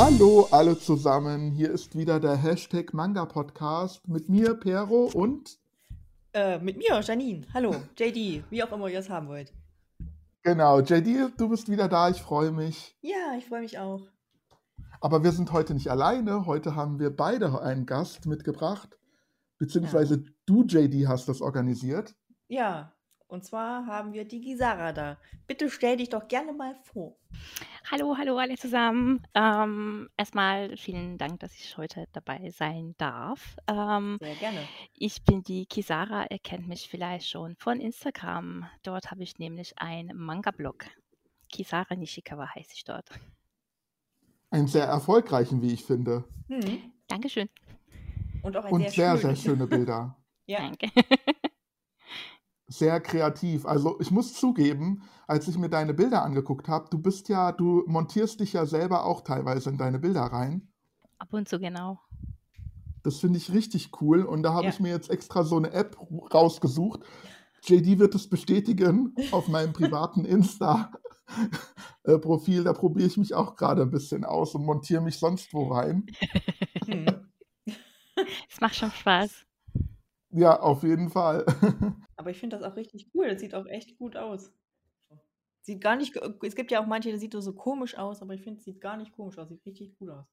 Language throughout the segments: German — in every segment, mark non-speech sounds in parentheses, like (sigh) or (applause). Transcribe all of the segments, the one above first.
Hallo alle zusammen, hier ist wieder der Hashtag Manga Podcast mit mir, Pero und Äh, mit mir, Janine. Hallo, JD, wie auch immer ihr es haben wollt. genau, JD, du bist wieder da, ich freue mich. Ja, ich freue mich auch. Aber wir sind heute nicht alleine, heute haben wir beide einen Gast mitgebracht, Ja. beziehungsweise du, JD, hast das organisiert. Ja, und zwar haben wir die Gisara da. Bitte stell dich doch gerne mal vor. Hallo, hallo alle zusammen. Ähm, erstmal vielen Dank, dass ich heute dabei sein darf. Ähm, Sehr gerne. ich bin die Kisara, ihr kennt mich vielleicht schon von Instagram. Dort habe ich nämlich einen Manga-Blog. Kisara Nishikawa heiße ich dort. Einen sehr erfolgreichen, wie ich finde. Hm. Dankeschön. Und auch ein Und sehr sehr, sehr schönes. schöne (laughs) Bilder. Ja, Danke. Sehr kreativ. Also ich muss zugeben, als ich mir deine Bilder angeguckt habe, du bist ja, du montierst dich ja selber auch teilweise in deine Bilder rein. Ab und zu genau. Das finde ich richtig cool und da habe ja. ich mir jetzt extra so eine App rausgesucht. JD wird es bestätigen auf meinem privaten (laughs) Insta-Profil. Da probiere ich mich auch gerade ein bisschen aus und montiere mich sonst wo rein. (laughs) Es macht schon Spaß. Ja, auf jeden Fall. (laughs) Aber ich finde das auch richtig cool. Das sieht auch echt gut aus. Sieht gar nicht, es gibt ja auch manche, das sieht so komisch aus, aber ich finde, es sieht gar nicht komisch aus. Sieht richtig cool aus.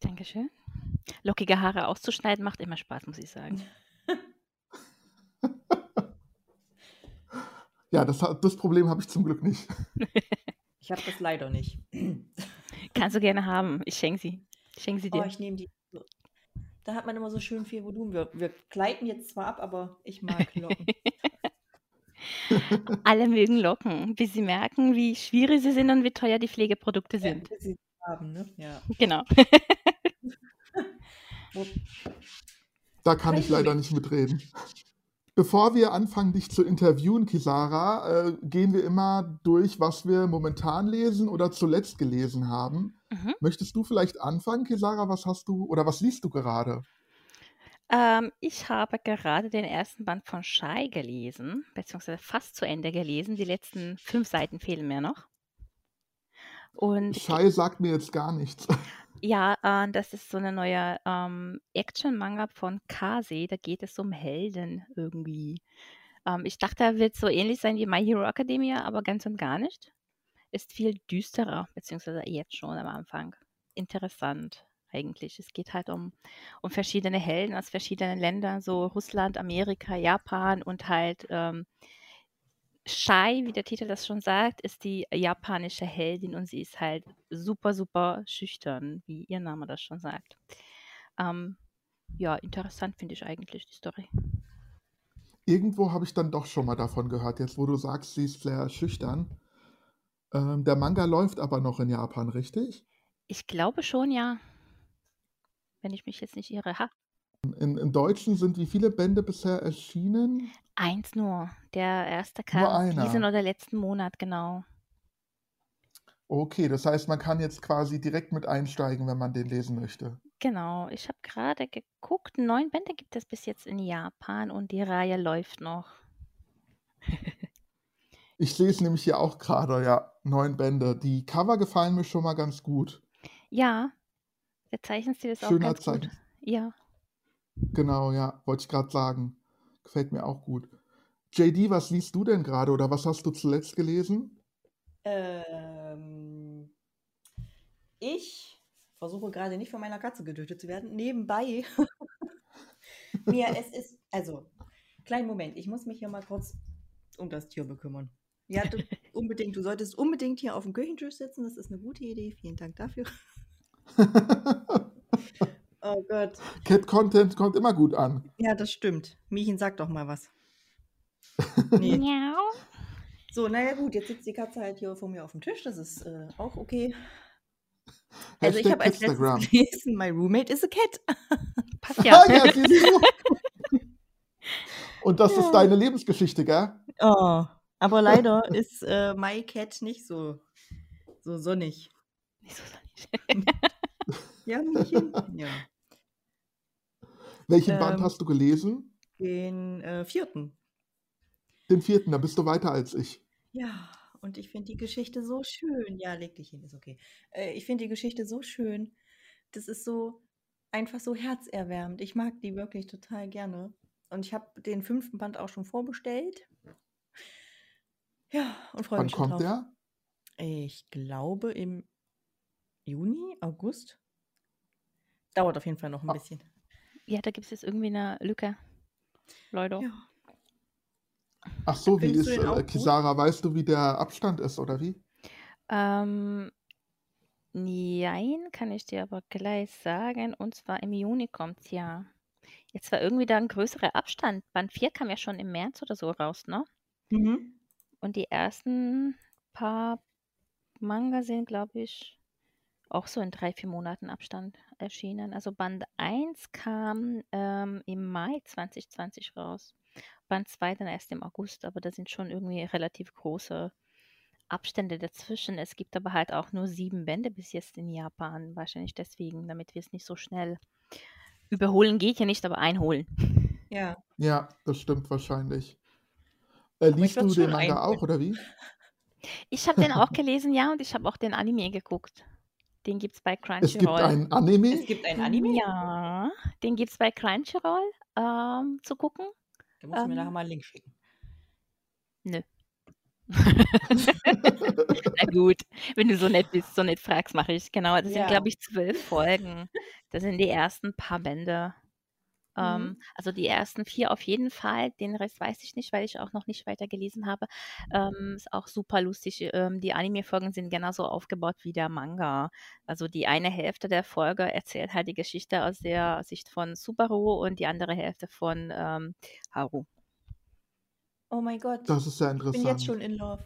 Dankeschön. Lockige Haare auszuschneiden macht immer Spaß, muss ich sagen. (laughs) Ja, das, das Problem habe ich zum Glück nicht. Ich habe das leider nicht. (laughs) Kannst du gerne haben. Ich schenke sie. Ich schenke sie Oh, dir. ich nehme die. Da hat man immer so schön viel Volumen. Wir, wir gleiten jetzt zwar ab, aber ich mag (laughs) Locken. (laughs) Alle mögen Locken, bis sie merken, wie schwierig sie sind und wie teuer die Pflegeprodukte Ja, sind. bis sie haben, ne? Ja. Genau. (laughs) Da kann ich leider nicht mitreden. Bevor wir anfangen, dich zu interviewen, Kisara, äh, gehen wir immer durch, was wir momentan lesen oder zuletzt gelesen haben. Mhm. Möchtest du vielleicht anfangen, Kisara? Was hast du oder was liest du gerade? Ähm, ich habe gerade den ersten Band von Shy gelesen, beziehungsweise fast zu Ende gelesen. Die letzten fünf Seiten fehlen mir noch. Und Shai sagt mir jetzt gar nichts. (laughs) ja, äh, das ist so eine neue ähm, Action-Manga von Kase. Da geht es um Helden irgendwie. Ähm, ich dachte, er wird so ähnlich sein wie My Hero Academia, aber ganz und gar nicht. Ist viel düsterer, beziehungsweise jetzt schon am Anfang. Interessant eigentlich. Es geht halt um, um verschiedene Helden aus verschiedenen Ländern, so Russland, Amerika, Japan und halt ähm, Shai, wie der Titel das schon sagt, ist die japanische Heldin und sie ist halt super, super schüchtern, wie ihr Name das schon sagt. Ähm, ja, interessant finde ich eigentlich die Story. Irgendwo habe ich dann doch schon mal davon gehört, jetzt wo du sagst, sie ist sehr schüchtern. Ähm, der Manga läuft aber noch in Japan, richtig? Ich glaube schon, ja, wenn ich mich jetzt nicht irre. Ha, In, Im Deutschen sind wie viele Bände bisher erschienen? Eins nur. Der erste kam diesen oder letzten Monat, genau. Okay, das heißt, man kann jetzt quasi direkt mit einsteigen, wenn man den lesen möchte. Genau, ich habe gerade geguckt, neun Bände gibt es bis jetzt in Japan und die Reihe läuft noch. (laughs) Ich es nämlich hier auch gerade, ja, neun Bände. Die Cover gefallen mir schon mal ganz gut. Ja, der Zeichenstil ist auch Schöner ganz gut. Zeichen. Ja. Genau, ja, wollte ich gerade sagen. Gefällt mir auch gut. JD, was liest du denn gerade oder was hast du zuletzt gelesen? Ähm, ich versuche gerade nicht von meiner Katze getötet zu werden. Nebenbei. (laughs) Mir, es ist, also, kleinen Moment, ich muss mich hier mal kurz um das Tier bekümmern. Ja, du, (laughs) unbedingt, du solltest unbedingt hier auf dem Küchentisch sitzen, das ist eine gute Idee. Vielen Dank dafür. (laughs) Oh Gott. Cat Content kommt immer gut an. Ja, das stimmt. Miechen, sag doch mal was. (laughs) Nee. Miau. So, naja, gut, jetzt sitzt die Katze halt hier vor mir auf dem Tisch, das ist äh, auch okay. Also, ich Hashtag habe als letztes Catstagram. gelesen, My Roommate is a Cat. (laughs) Passt ja. Ah, ja, siehst du? (laughs) Und das ist Ja. deine Lebensgeschichte, gell? Oh, aber leider ist äh, My Cat nicht so, so sonnig. Nicht so sonnig. Ja, Miechen? Ja. Welchen Band Ähm. hast du gelesen? Den äh, vierten. Den vierten, da bist du weiter als ich. Ja, und ich finde die Geschichte so schön. Ja, leg dich hin, ist okay. Äh, ich finde die Geschichte so schön. das ist so einfach so herzerwärmend. Ich mag die wirklich total gerne. Und ich habe den fünften Band auch schon vorbestellt. Ja, und freue Wann mich schon kommt drauf. der? Ich glaube im Juni, August. Dauert auf jeden Fall noch ein Ah. bisschen. Ja, da gibt es jetzt irgendwie eine Lücke. Leute. Ja. Ach so, wie Findest ist, äh, gut? Kisara, weißt du, wie der Abstand ist, oder wie? Ähm, nein, kann ich dir aber gleich sagen. Und zwar im Juni kommt's ja. Jetzt war irgendwie da ein größerer Abstand. Band 4 kam ja schon im März oder so raus, ne? Mhm. Und die ersten paar Manga sind, glaube ich, auch so in drei, vier Monaten Abstand erschienen. Also Band 1 kam ähm, im Mai 2020 raus. Band 2 dann erst im August, aber da sind schon irgendwie relativ große Abstände dazwischen. Es gibt aber halt auch nur sieben Bände bis jetzt in Japan. Wahrscheinlich deswegen, damit wir es nicht so schnell überholen geht ja nicht, aber einholen. Ja. Ja, das stimmt wahrscheinlich. Äh, ich liest du den Manga auch, oder wie? (laughs) Ich habe den auch gelesen, ja, und ich habe auch den Anime geguckt. Den gibt es bei Es gibt Crunchyroll. ein Anime? Es gibt ein Anime? Ja, den gibt es bei Crunchyroll ähm, zu gucken. Da musst du mir Ähm. nachher mal einen Link schicken. Nö. (laughs) Na gut, wenn du so nett bist, so nett fragst, mache ich. Genau, das sind, Ja. glaube ich, zwölf Folgen. Das sind die ersten paar Bände. Ähm, Mhm. also die ersten vier auf jeden Fall. Den Rest weiß ich nicht, weil ich auch noch nicht weiter gelesen habe. Ähm, ist auch super lustig. Ähm, die Anime-Folgen sind genauso aufgebaut wie der Manga. Also die eine Hälfte der Folge erzählt halt die Geschichte aus der Sicht von Subaru und die andere Hälfte von ähm, Haru. Oh mein Gott. Das ist sehr ich bin jetzt interessant. schon in Love.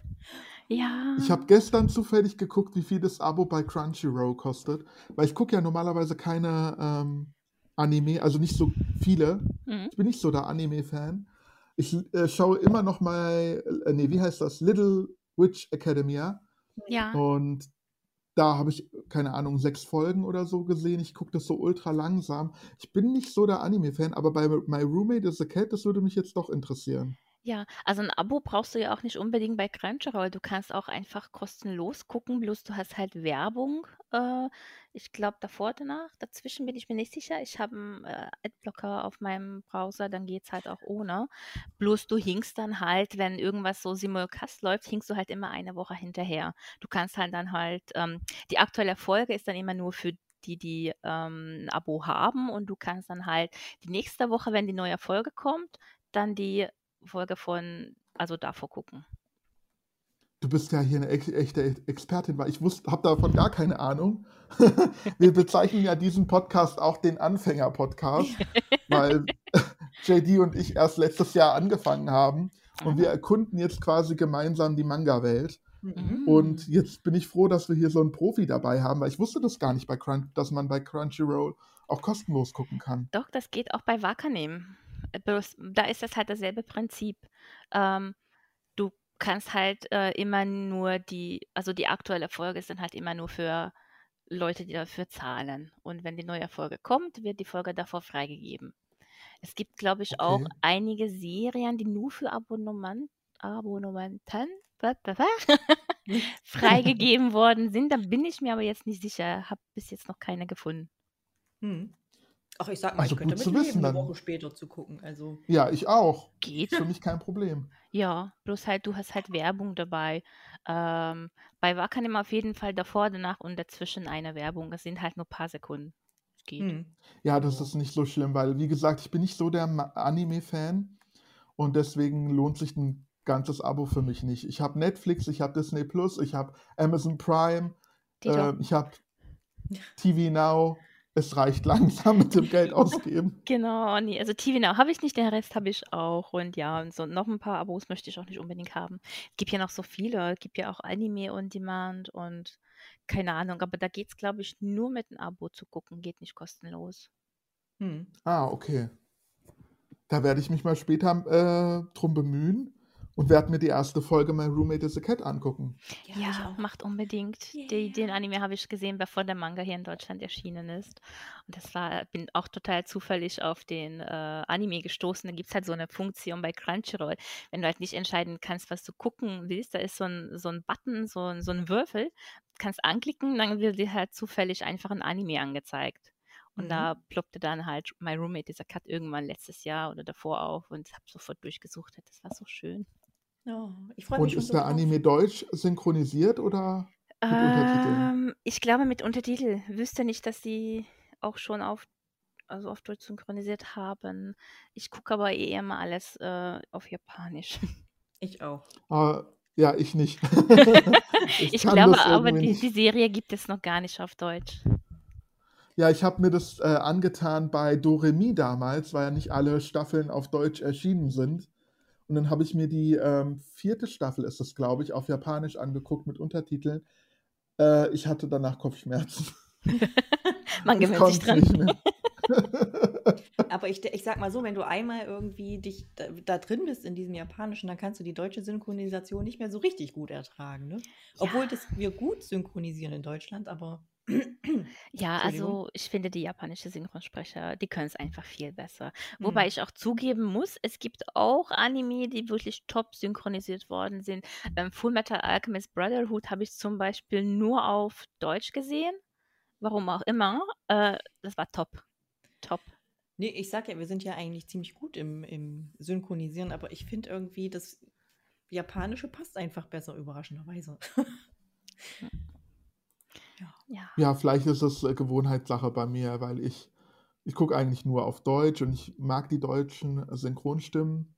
Ja. Ich habe gestern zufällig geguckt, wie viel das Abo bei Crunchyroll kostet, weil ich gucke ja normalerweise keine ähm, Anime, also nicht so viele. Mhm. Ich bin nicht so der Anime-Fan. Ich äh, schaue immer noch mal, äh, nee, wie heißt das? Little Witch Academia. Ja. Und da habe ich, keine Ahnung, sechs Folgen oder so gesehen. Ich gucke das so ultra langsam. Ich bin nicht so der Anime-Fan, aber bei My Roommate is a Cat, das würde mich jetzt doch interessieren. Ja, also ein Abo brauchst du ja auch nicht unbedingt bei Crunchyroll. Du kannst auch einfach kostenlos gucken, bloß du hast halt Werbung. Äh, ich glaube davor, danach. Dazwischen bin ich mir nicht sicher. Ich habe einen äh, Adblocker auf meinem Browser, dann geht's halt auch ohne. Bloß du hinkst dann halt, wenn irgendwas so simulcast läuft, hinkst du halt immer eine Woche hinterher. Du kannst halt dann halt, ähm, die aktuelle Folge ist dann immer nur für die, die ähm, ein Abo haben und du kannst dann halt die nächste Woche, wenn die neue Folge kommt, dann die Folge von, also davor gucken. Du bist ja hier eine echte Expertin, weil ich habe davon gar keine Ahnung. (laughs) Wir bezeichnen ja diesen Podcast auch den Anfänger-Podcast, (laughs) weil (laughs) JD und ich erst letztes Jahr angefangen haben und wir erkunden jetzt quasi gemeinsam die Manga-Welt. Mhm. Und jetzt bin ich froh, dass wir hier so einen Profi dabei haben, weil ich wusste das gar nicht bei Crunch, dass man bei Crunchyroll auch kostenlos gucken kann. Doch, das geht auch bei Wakanim. Bloß Da ist das halt dasselbe Prinzip. Ähm, du kannst halt äh, immer nur die, also die aktuelle Folge ist dann halt immer nur für Leute, die dafür zahlen. Und wenn die neue Folge kommt, wird die Folge davor freigegeben. Es gibt, glaube ich, auch Okay. einige Serien, die nur für Abonnement, Abonnementen wa- (laughs) freigegeben worden sind. Da bin ich mir aber jetzt nicht sicher. Habe bis jetzt noch keine gefunden. Hm. Ach, ich sag mal, Also ich könnte gut damit zu leben, wissen eine dann. Woche später zu gucken. Also, Ja, ich auch. Geht. Ist für mich kein Problem. Ja, bloß halt, du hast halt Werbung dabei. Ähm, bei Wakanim auf jeden Fall davor, danach und dazwischen eine Werbung. Es sind halt nur ein paar Sekunden. Es geht. hm. Ja, das ist nicht so schlimm, weil, wie gesagt, ich bin nicht so der Anime-Fan und deswegen lohnt sich ein ganzes Abo für mich nicht. Ich habe Netflix, ich habe Disney Plus, ich habe Amazon Prime, äh, ich habe TV Now. Es reicht langsam mit dem Geld (laughs) ausgeben. Genau, nee, also TV Now habe ich nicht, den Rest habe ich auch. Und ja, und so noch ein paar Abos möchte ich auch nicht unbedingt haben. Es gibt ja noch so viele. Es gibt ja auch Anime on Demand und keine Ahnung, aber da geht es, glaube ich, nur mit einem Abo zu gucken, geht nicht kostenlos. Hm. Ah, okay. Da werde ich mich mal später äh, drum bemühen und werde mir die erste Folge My Roommate is a Cat angucken. Ja, ich Ja, macht unbedingt. Die, Yeah. den Anime habe ich gesehen, bevor der Manga hier in Deutschland erschienen ist. Und das war, bin auch total zufällig auf den äh, Anime gestoßen. Da gibt es halt so eine Funktion bei Crunchyroll. Wenn du halt nicht entscheiden kannst, was du gucken willst, da ist so ein, so ein Button, so ein, so ein Würfel. kannst anklicken, dann wird dir halt zufällig einfach ein Anime angezeigt. Und Mhm. da ploppte dann halt My Roommate, dieser Cut, irgendwann letztes Jahr oder davor auf und habe sofort durchgesucht. Das war so schön. Oh, ich freue mich Und ist der. Anime deutsch synchronisiert oder mit Untertiteln? Ähm, ich glaube mit Untertitel. Wüsste nicht, dass die auch schon auf, also auf Deutsch synchronisiert haben. Ich gucke aber eh immer alles äh, auf Japanisch. (laughs) Ich auch. Ah, ja, ich nicht. (laughs) ich Ich glaube aber, die, die Serie gibt es noch gar nicht auf Deutsch. Ja, ich habe mir das äh, angetan bei Doremi damals, weil ja nicht alle Staffeln auf Deutsch erschienen sind. Und dann habe ich mir die ähm, vierte Staffel, ist das, glaube ich, auf Japanisch angeguckt mit Untertiteln. Äh, ich hatte danach Kopfschmerzen. (laughs) Man gewöhnt sich dran. (laughs) Aber ich, ich sag mal so, wenn du einmal irgendwie dich da, da drin bist in diesem Japanischen, dann kannst du die deutsche Synchronisation nicht mehr so richtig gut ertragen. Ne? Obwohl das wir gut synchronisieren in Deutschland, aber Ja, Entschuldigung. also ich finde die japanische Synchronsprecher, die können es einfach viel besser. Wobei Hm. ich auch zugeben muss, es gibt auch Anime, die wirklich top synchronisiert worden sind. Ähm, Full Metal Alchemist Brotherhood habe ich zum Beispiel nur auf Deutsch gesehen. Warum auch immer. Äh, das war top. Top. Nee, ich sag ja, wir sind ja eigentlich ziemlich gut im, im Synchronisieren, aber ich finde irgendwie, das Japanische passt einfach besser, überraschenderweise. Ja. Ja, vielleicht ist es äh, Gewohnheitssache bei mir, weil ich, ich gucke eigentlich nur auf Deutsch und ich mag die deutschen Synchronstimmen.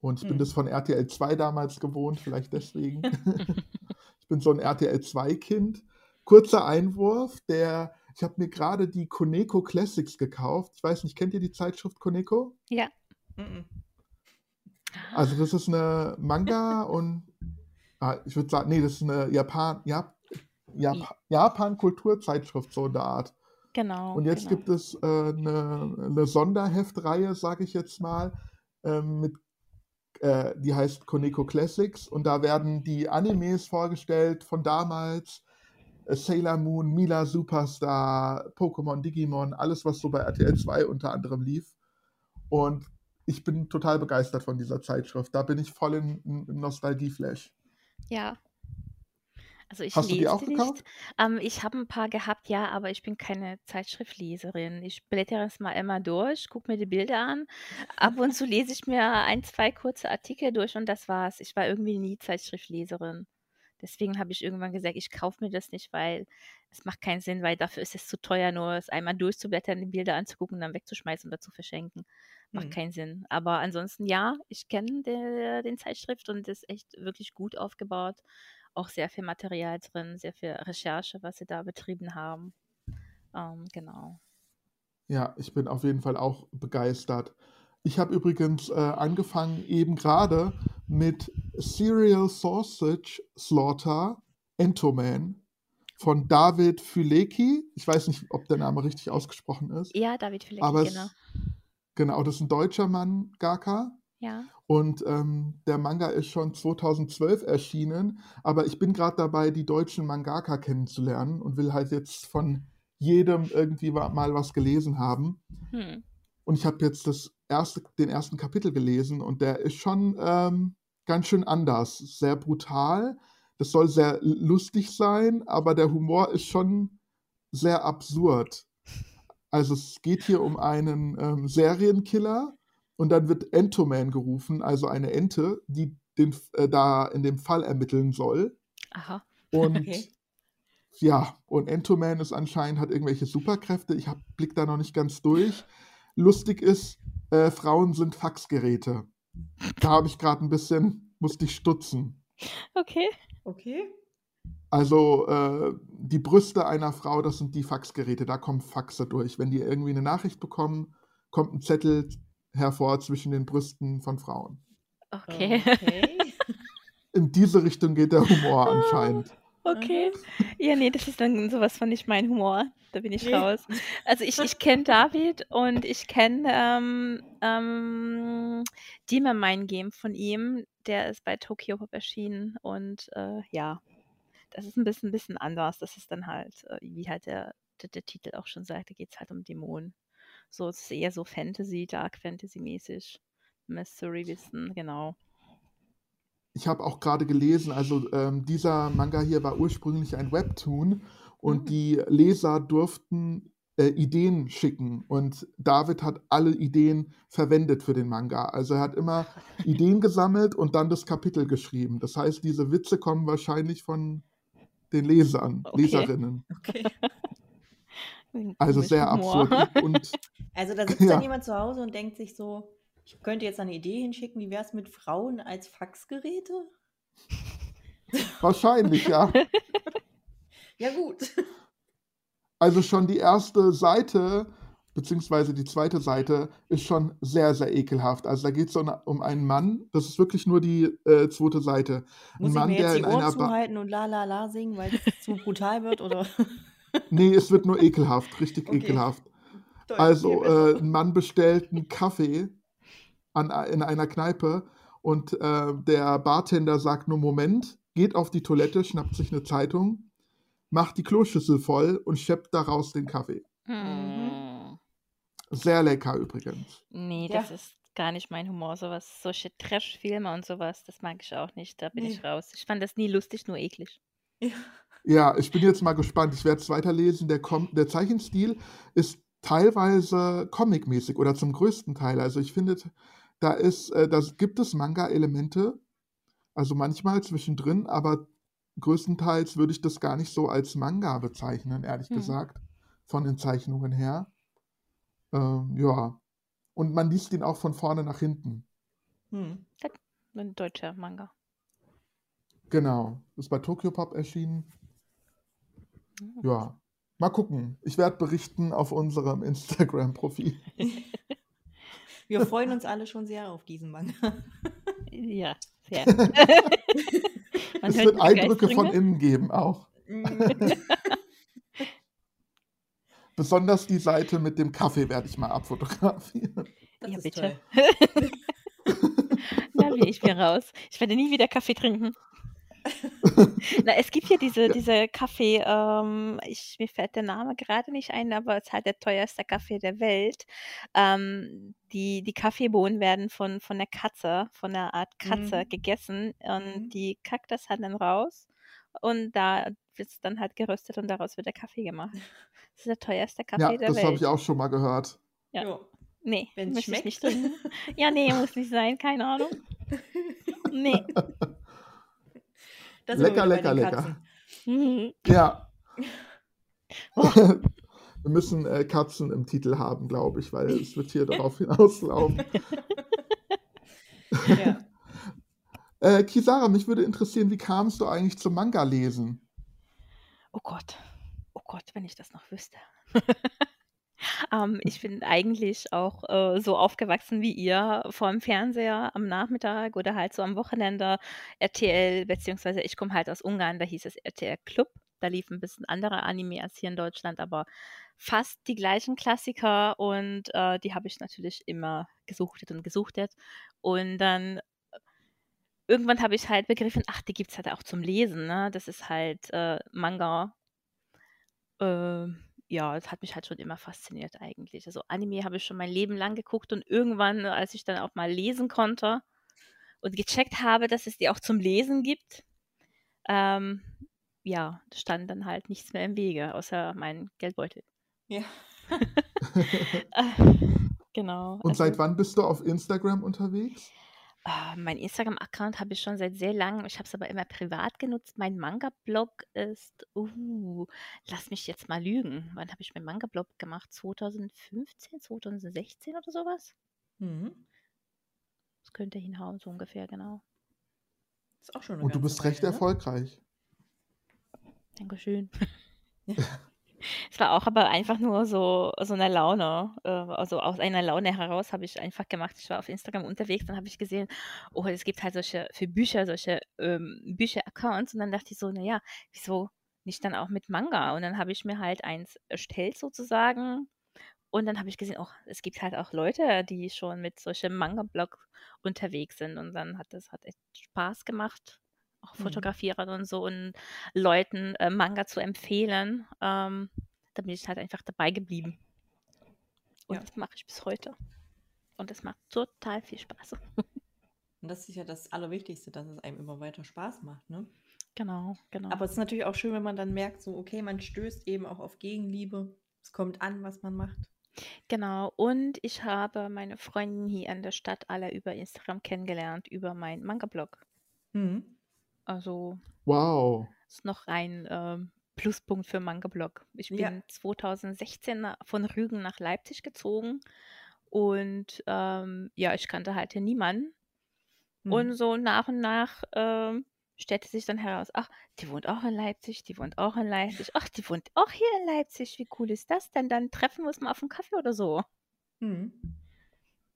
Und ich bin Hm. das von RTL 2 damals gewohnt, vielleicht deswegen. (laughs) ich bin so ein RTL 2-Kind. Kurzer Einwurf, der, ich habe mir gerade die Koneko Classics gekauft. Ich weiß nicht, kennt ihr die Zeitschrift Koneko? Ja. Mhm. Also das ist eine Manga und ah, ich würde sagen, nee, das ist eine Japan, Jap, Jap, Japan-Kulturzeitschrift, so in der Art. Genau. Und jetzt genau. gibt es äh, eine, eine Sonderheftreihe, sage ich jetzt mal, ähm, mit, äh, die heißt Koneko Classics. Und da werden die Animes vorgestellt von damals. äh, Sailor Moon, Mila Superstar, Pokémon, Digimon, alles, was so bei RTL 2 unter anderem lief. Und ich bin total begeistert von dieser Zeitschrift. Da bin ich voll in, in, im Nostalgie-Flash. Ja. Also ich Hast du die lese auch die nicht. gekauft? Ähm, ich habe ein paar gehabt, ja, aber ich bin keine Zeitschriftleserin. Ich blättere es mal immer durch, gucke mir die Bilder an. Ab und zu lese ich mir ein, zwei kurze Artikel durch und das war's. Ich war irgendwie nie Zeitschriftleserin. Deswegen habe ich irgendwann gesagt, ich kaufe mir das nicht, weil es macht keinen Sinn, weil dafür ist es zu teuer, nur es einmal durchzublättern, die Bilder anzugucken und dann wegzuschmeißen oder zu verschenken. Macht Hm. keinen Sinn. Aber ansonsten ja, ich kenne de, den Zeitschrift und ist echt wirklich gut aufgebaut. Auch sehr viel Material drin, sehr viel Recherche, was sie da betrieben haben. Ähm, genau. Ja, ich bin auf jeden Fall auch begeistert. Ich habe übrigens äh, angefangen eben gerade mit Serial Sausage Slaughter Entoman von David Fülecki. Ich weiß nicht, ob der Name richtig ausgesprochen ist, Ja, David Filecki, aber genau. es, genau, das ist ein deutscher Mangaka. Ja. Und ähm, der Manga ist schon 2012 erschienen, aber ich bin gerade dabei, die deutschen Mangaka kennenzulernen und will halt jetzt von jedem irgendwie mal was gelesen haben. Hm. Und ich habe jetzt das erste, den ersten Kapitel gelesen und der ist schon ähm, ganz schön anders, sehr brutal. Das soll sehr lustig sein, aber der Humor ist schon sehr absurd. Also es geht hier um einen ähm, Serienkiller und dann wird Entoman gerufen, also eine Ente, die den, äh, da in dem Fall ermitteln soll. Aha. Und Okay. ja, und Entoman ist anscheinend, hat irgendwelche Superkräfte. Ich hab, blick da noch nicht ganz durch. Lustig ist, äh, Frauen sind Faxgeräte. Da habe ich gerade ein bisschen, musste ich stutzen. Okay. Okay. Also äh, die Brüste einer Frau, das sind die Faxgeräte, da kommen Faxe durch. Wenn die irgendwie eine Nachricht bekommen, kommt ein Zettel hervor zwischen den Brüsten von Frauen. Okay. Okay. (laughs) In diese Richtung geht der Humor anscheinend. Okay. Ja, nee, das ist dann sowas von nicht mein Humor. Da bin ich Nee. raus. Also ich, ich kenne David und ich kenne ähm, ähm, Demon Mind Game von ihm. Der ist bei Tokyo Pop erschienen und äh, ja, das ist ein bisschen, bisschen anders. Das ist dann halt, äh, wie halt der, der, der Titel auch schon sagt, da geht es halt um Dämonen. So, es ist eher so Fantasy, Dark Fantasy mäßig. Mystery Wissen, genau. ich habe auch gerade gelesen, also ähm, dieser Manga hier war ursprünglich ein Webtoon und Mhm. die Leser durften äh, Ideen schicken und David hat alle Ideen verwendet für den Manga. Also er hat immer (laughs) Ideen gesammelt und dann das Kapitel geschrieben. Das heißt, diese Witze kommen wahrscheinlich von den Lesern, Okay. Leserinnen. (laughs) Okay. Also sehr absurd. Und (laughs) Also da sitzt (laughs) Ja. dann jemand zu Hause und denkt sich so, ich könnte jetzt eine Idee hinschicken, wie wäre es mit Frauen als Faxgeräte? (laughs) wahrscheinlich, ja. (laughs) Ja gut. Also schon die erste Seite, beziehungsweise die zweite Seite, ist schon sehr, sehr ekelhaft. Also da geht es um, einen Mann, das ist wirklich nur die äh, zweite Seite. Ein Muss ich Mann, mir der jetzt die in Ohren einer Ba- zuhalten und la la la singen, weil es zu brutal wird? Oder? Nee, es wird nur ekelhaft, richtig Okay. ekelhaft. Also, äh, ein Mann bestellt einen Kaffee an, in einer Kneipe und äh, der Bartender sagt nur Moment, geht auf die Toilette, schnappt sich eine Zeitung, macht die Kloschüssel voll und scheppt daraus den Kaffee. Hm. Sehr lecker übrigens. Nee, Ja. das ist gar nicht mein Humor. Sowas, solche Trash-Filme und sowas, das mag ich auch nicht. Da bin Nee. ich raus. Ich fand das nie lustig, nur eklig. Ja. Ja, ich bin jetzt mal gespannt. Ich werde es weiterlesen. Der, Kom der Zeichenstil ist teilweise comicmäßig oder zum größten Teil. Also ich finde, da ist, äh, da gibt es Manga-Elemente, also manchmal zwischendrin, aber größtenteils würde ich das gar nicht so als Manga bezeichnen, ehrlich Hm. gesagt, von den Zeichnungen her. Ähm, ja. Und man liest ihn auch von vorne nach hinten. Hm. Ein deutscher Manga. Genau. Ist bei Tokyopop erschienen. Hm. Ja, mal gucken. Ich werde berichten auf unserem (laughs) Instagram-Profil. (laughs) Wir freuen uns alle schon sehr auf diesen Manga. (laughs) Ja, sehr. Es hört wird Eindrücke von ne? innen geben auch. Mm, Besonders die Seite mit dem Kaffee werde ich mal abfotografieren. Das Ja, ist bitte. toll. Da bin ich mir raus. Ich werde nie wieder Kaffee trinken. Na, es gibt hier (laughs) diese, Ja. diese Kaffee, ähm, ich, mir fällt der Name gerade nicht ein, aber es ist halt der teuerste Kaffee der Welt. Ähm, die, die Kaffeebohnen werden von, von der Katze, von einer Art Katze Mhm. gegessen und Mhm. die kackt das halt dann raus und da wird es dann halt geröstet und daraus wird der Kaffee gemacht. (laughs) Das ist der teuerste Kaffee Ja, der das habe Welt. ich auch schon mal gehört. Ja. Ja. Nee, möchte ich schmeckt. nicht trinken. Ja, nee, muss nicht sein, keine Ahnung. (laughs) Nee. Da sind wir Lecker, lecker, lecker. Mhm. Ja. (laughs) Oh. (laughs) Wir müssen äh, Katzen im Titel haben, glaube ich, weil es wird hier (laughs) darauf hinauslaufen. Ja. Äh, Kisara, mich würde interessieren, wie kamst du eigentlich zum Manga-Lesen? Oh Gott. Oh Gott, wenn ich das noch wüsste. Ähm, ich bin eigentlich auch äh, so aufgewachsen wie ihr, vor dem Fernseher am Nachmittag oder halt so am Wochenende RTL, beziehungsweise ich komme halt aus Ungarn, da hieß es RTL Club. Da lief ein bisschen andere Anime als hier in Deutschland, aber fast die gleichen Klassiker und äh, die habe ich natürlich immer gesuchtet und gesuchtet. Und dann irgendwann habe ich halt begriffen, ach, die gibt es halt auch zum Lesen, ne? Das ist halt äh, Manga. Ähm, ja, das hat mich halt schon immer fasziniert eigentlich. Also Anime habe ich schon mein Leben lang geguckt und irgendwann, als ich dann auch mal lesen konnte und gecheckt habe, dass es die auch zum Lesen gibt, ähm, ja, stand dann halt nichts mehr im Wege, außer mein Geldbeutel. Ja. (laughs) (laughs) Äh, genau. Und also- seit wann bist du auf Instagram unterwegs? Ah, mein Instagram-Account habe ich schon seit sehr langem. Ich habe es aber immer privat genutzt. Mein Manga-Blog ist, uh, lass mich jetzt mal lügen. Wann habe ich meinen Manga-Blog gemacht? 2015, 2016 oder sowas? Mhm. Das könnte hinhauen, so ungefähr, genau. Ist auch schon Und du bist recht ne? erfolgreich. Dankeschön. Ja. (laughs) Es war auch aber einfach nur so, so eine Laune. äh, Also aus einer Laune heraus habe ich einfach gemacht. Ich war auf Instagram unterwegs, dann habe ich gesehen, oh, es gibt halt solche, für Bücher, solche ähm, Bücher-Accounts. Und dann dachte ich so, naja, wieso nicht dann auch mit Manga? Und dann habe ich mir halt eins erstellt sozusagen. Und dann habe ich gesehen, oh, es gibt halt auch Leute, die schon mit solchen Manga-Blog unterwegs sind. Und dann hat das hat echt Spaß gemacht, auch Mhm. Fotografierern und so und Leuten äh, Manga zu empfehlen. Ähm, da bin ich halt einfach dabei geblieben. Und Ja. das mache ich bis heute. Und das macht total viel Spaß. Und das ist ja das Allerwichtigste, dass es einem immer weiter Spaß macht, ne? Genau, genau. Aber es ist natürlich auch schön, wenn man dann merkt, so, okay, man stößt eben auch auf Gegenliebe. Es kommt an, was man macht. Genau. Und ich habe meine Freundin hier in der Stadt alle über Instagram kennengelernt, über meinen Manga-Blog. Mhm. Also Wow. ist noch ein ähm, Pluspunkt für Manga-Blog. Ich bin Ja. 2016 na- von Rügen nach Leipzig gezogen und ähm, ja, ich kannte halt hier niemanden. Und Mhm. so nach und nach ähm, stellte sich dann heraus, ach, die wohnt auch in Leipzig, die wohnt auch in Leipzig, ach, die wohnt auch hier in Leipzig, wie cool ist das denn? Dann treffen wir uns mal auf einen Kaffee oder so. Mhm.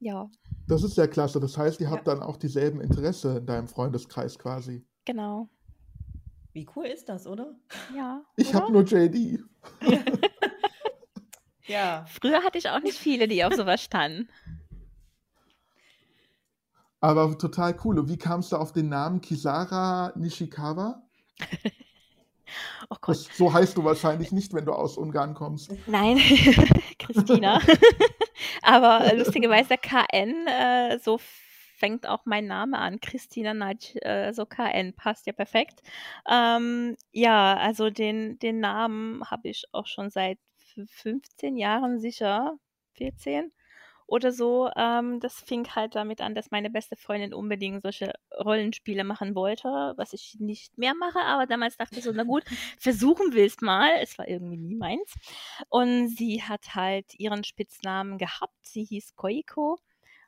Ja, Das ist ja klasse. Das heißt, ihr Ja. habt dann auch dieselben Interesse in deinem Freundeskreis quasi. Genau. Wie cool ist das, oder? Ja, (laughs) Ich habe nur JD. (laughs) Ja. Früher hatte ich auch nicht viele, die auf sowas standen. Aber total cool. Und wie kamst du auf den Namen Kisara Nishikawa? (laughs) Oh Gott, Das, so heißt du wahrscheinlich nicht, wenn du aus Ungarn kommst. nein, Christina. Aber äh, lustigerweise KN, äh, so fängt auch mein Name an. Christina Natsch, äh, so KN, passt ja perfekt. Ähm, ja, also den, den Namen habe ich auch schon seit f- 15 Jahren sicher, 14 oder so. Ähm, das fing halt damit an, dass meine beste Freundin unbedingt solche Rollenspiele machen wollte, was ich nicht mehr mache. Aber damals dachte ich so, na gut, (laughs) versuchen wir es mal. Es war irgendwie nie meins. Und sie hat halt ihren Spitznamen gehabt. Sie hieß Koiko.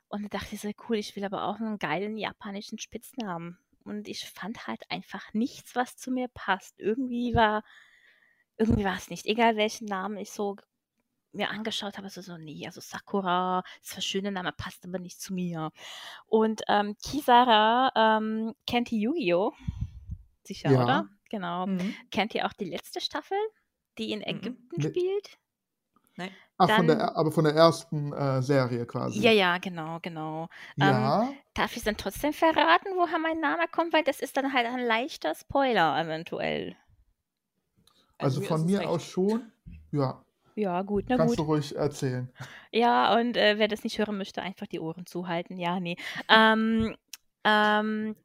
Und da dachte ich so, cool, ich will aber auch einen geilen japanischen Spitznamen. Und ich fand halt einfach nichts, was zu mir passt. Irgendwie war, irgendwie war es nicht. Egal welchen Namen ich so mir angeschaut habe, so, so, nee, also Sakura, ist ein schöner Name, passt aber nicht zu mir. Und ähm, Kisara ähm, kennt die Yu-Gi-Oh! Sicher, Ja. oder? Genau. Mhm. Kennt ihr auch die letzte Staffel, die in Mhm. Ägypten Nee. spielt? Nein. Ach, von Dann- der, aber von der ersten äh, Serie quasi. Ja, ja, genau, genau. Ja. Darf ich dann trotzdem verraten, woher mein Name kommt? Weil das ist dann halt ein leichter Spoiler eventuell. also mir von mir aus schon. Ja, Ja, gut, na kannst gut. du ruhig erzählen. Ja, und äh, wer das nicht hören möchte, einfach die Ohren zuhalten. Ja, nee. Ähm, ähm,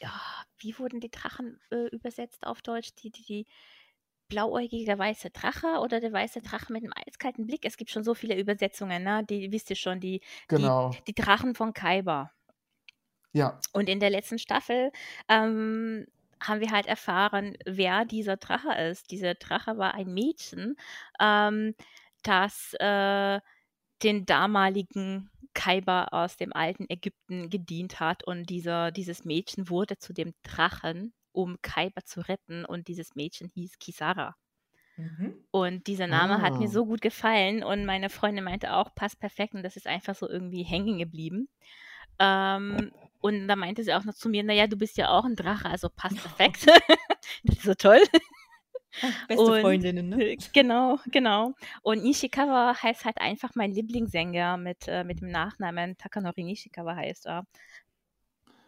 ja, wie wurden die Drachen äh, übersetzt auf Deutsch? Die, die, die blauäugige weiße Drache oder der weiße Drache mit einem eiskalten Blick? Es gibt schon so viele Übersetzungen, ne? Die wisst ihr schon, die, Genau. die, die Drachen von Kaiba. Ja. Und in der letzten Staffel ähm, haben wir halt erfahren, wer dieser Drache ist. Dieser Drache war ein Mädchen, ähm, das äh, den damaligen Kaiba aus dem alten Ägypten gedient hat. Und dieser, dieses Mädchen wurde zu dem Drachen, um Kaiba zu retten. Und dieses Mädchen hieß Kisara. Mhm. Und dieser Name hat mir Ah. so gut gefallen und meine Freundin meinte auch, passt perfekt und das ist einfach so irgendwie hängen geblieben. Ähm, und da meinte sie auch noch zu mir, naja, du bist ja auch ein Drache, also passt perfekt. (laughs) das ist so toll. Beste Und- Freundinnen, ne? genau, genau. Und Nishikawa heißt halt einfach mein Lieblingssänger mit, äh, mit dem Nachnamen Takanori Nishikawa heißt er.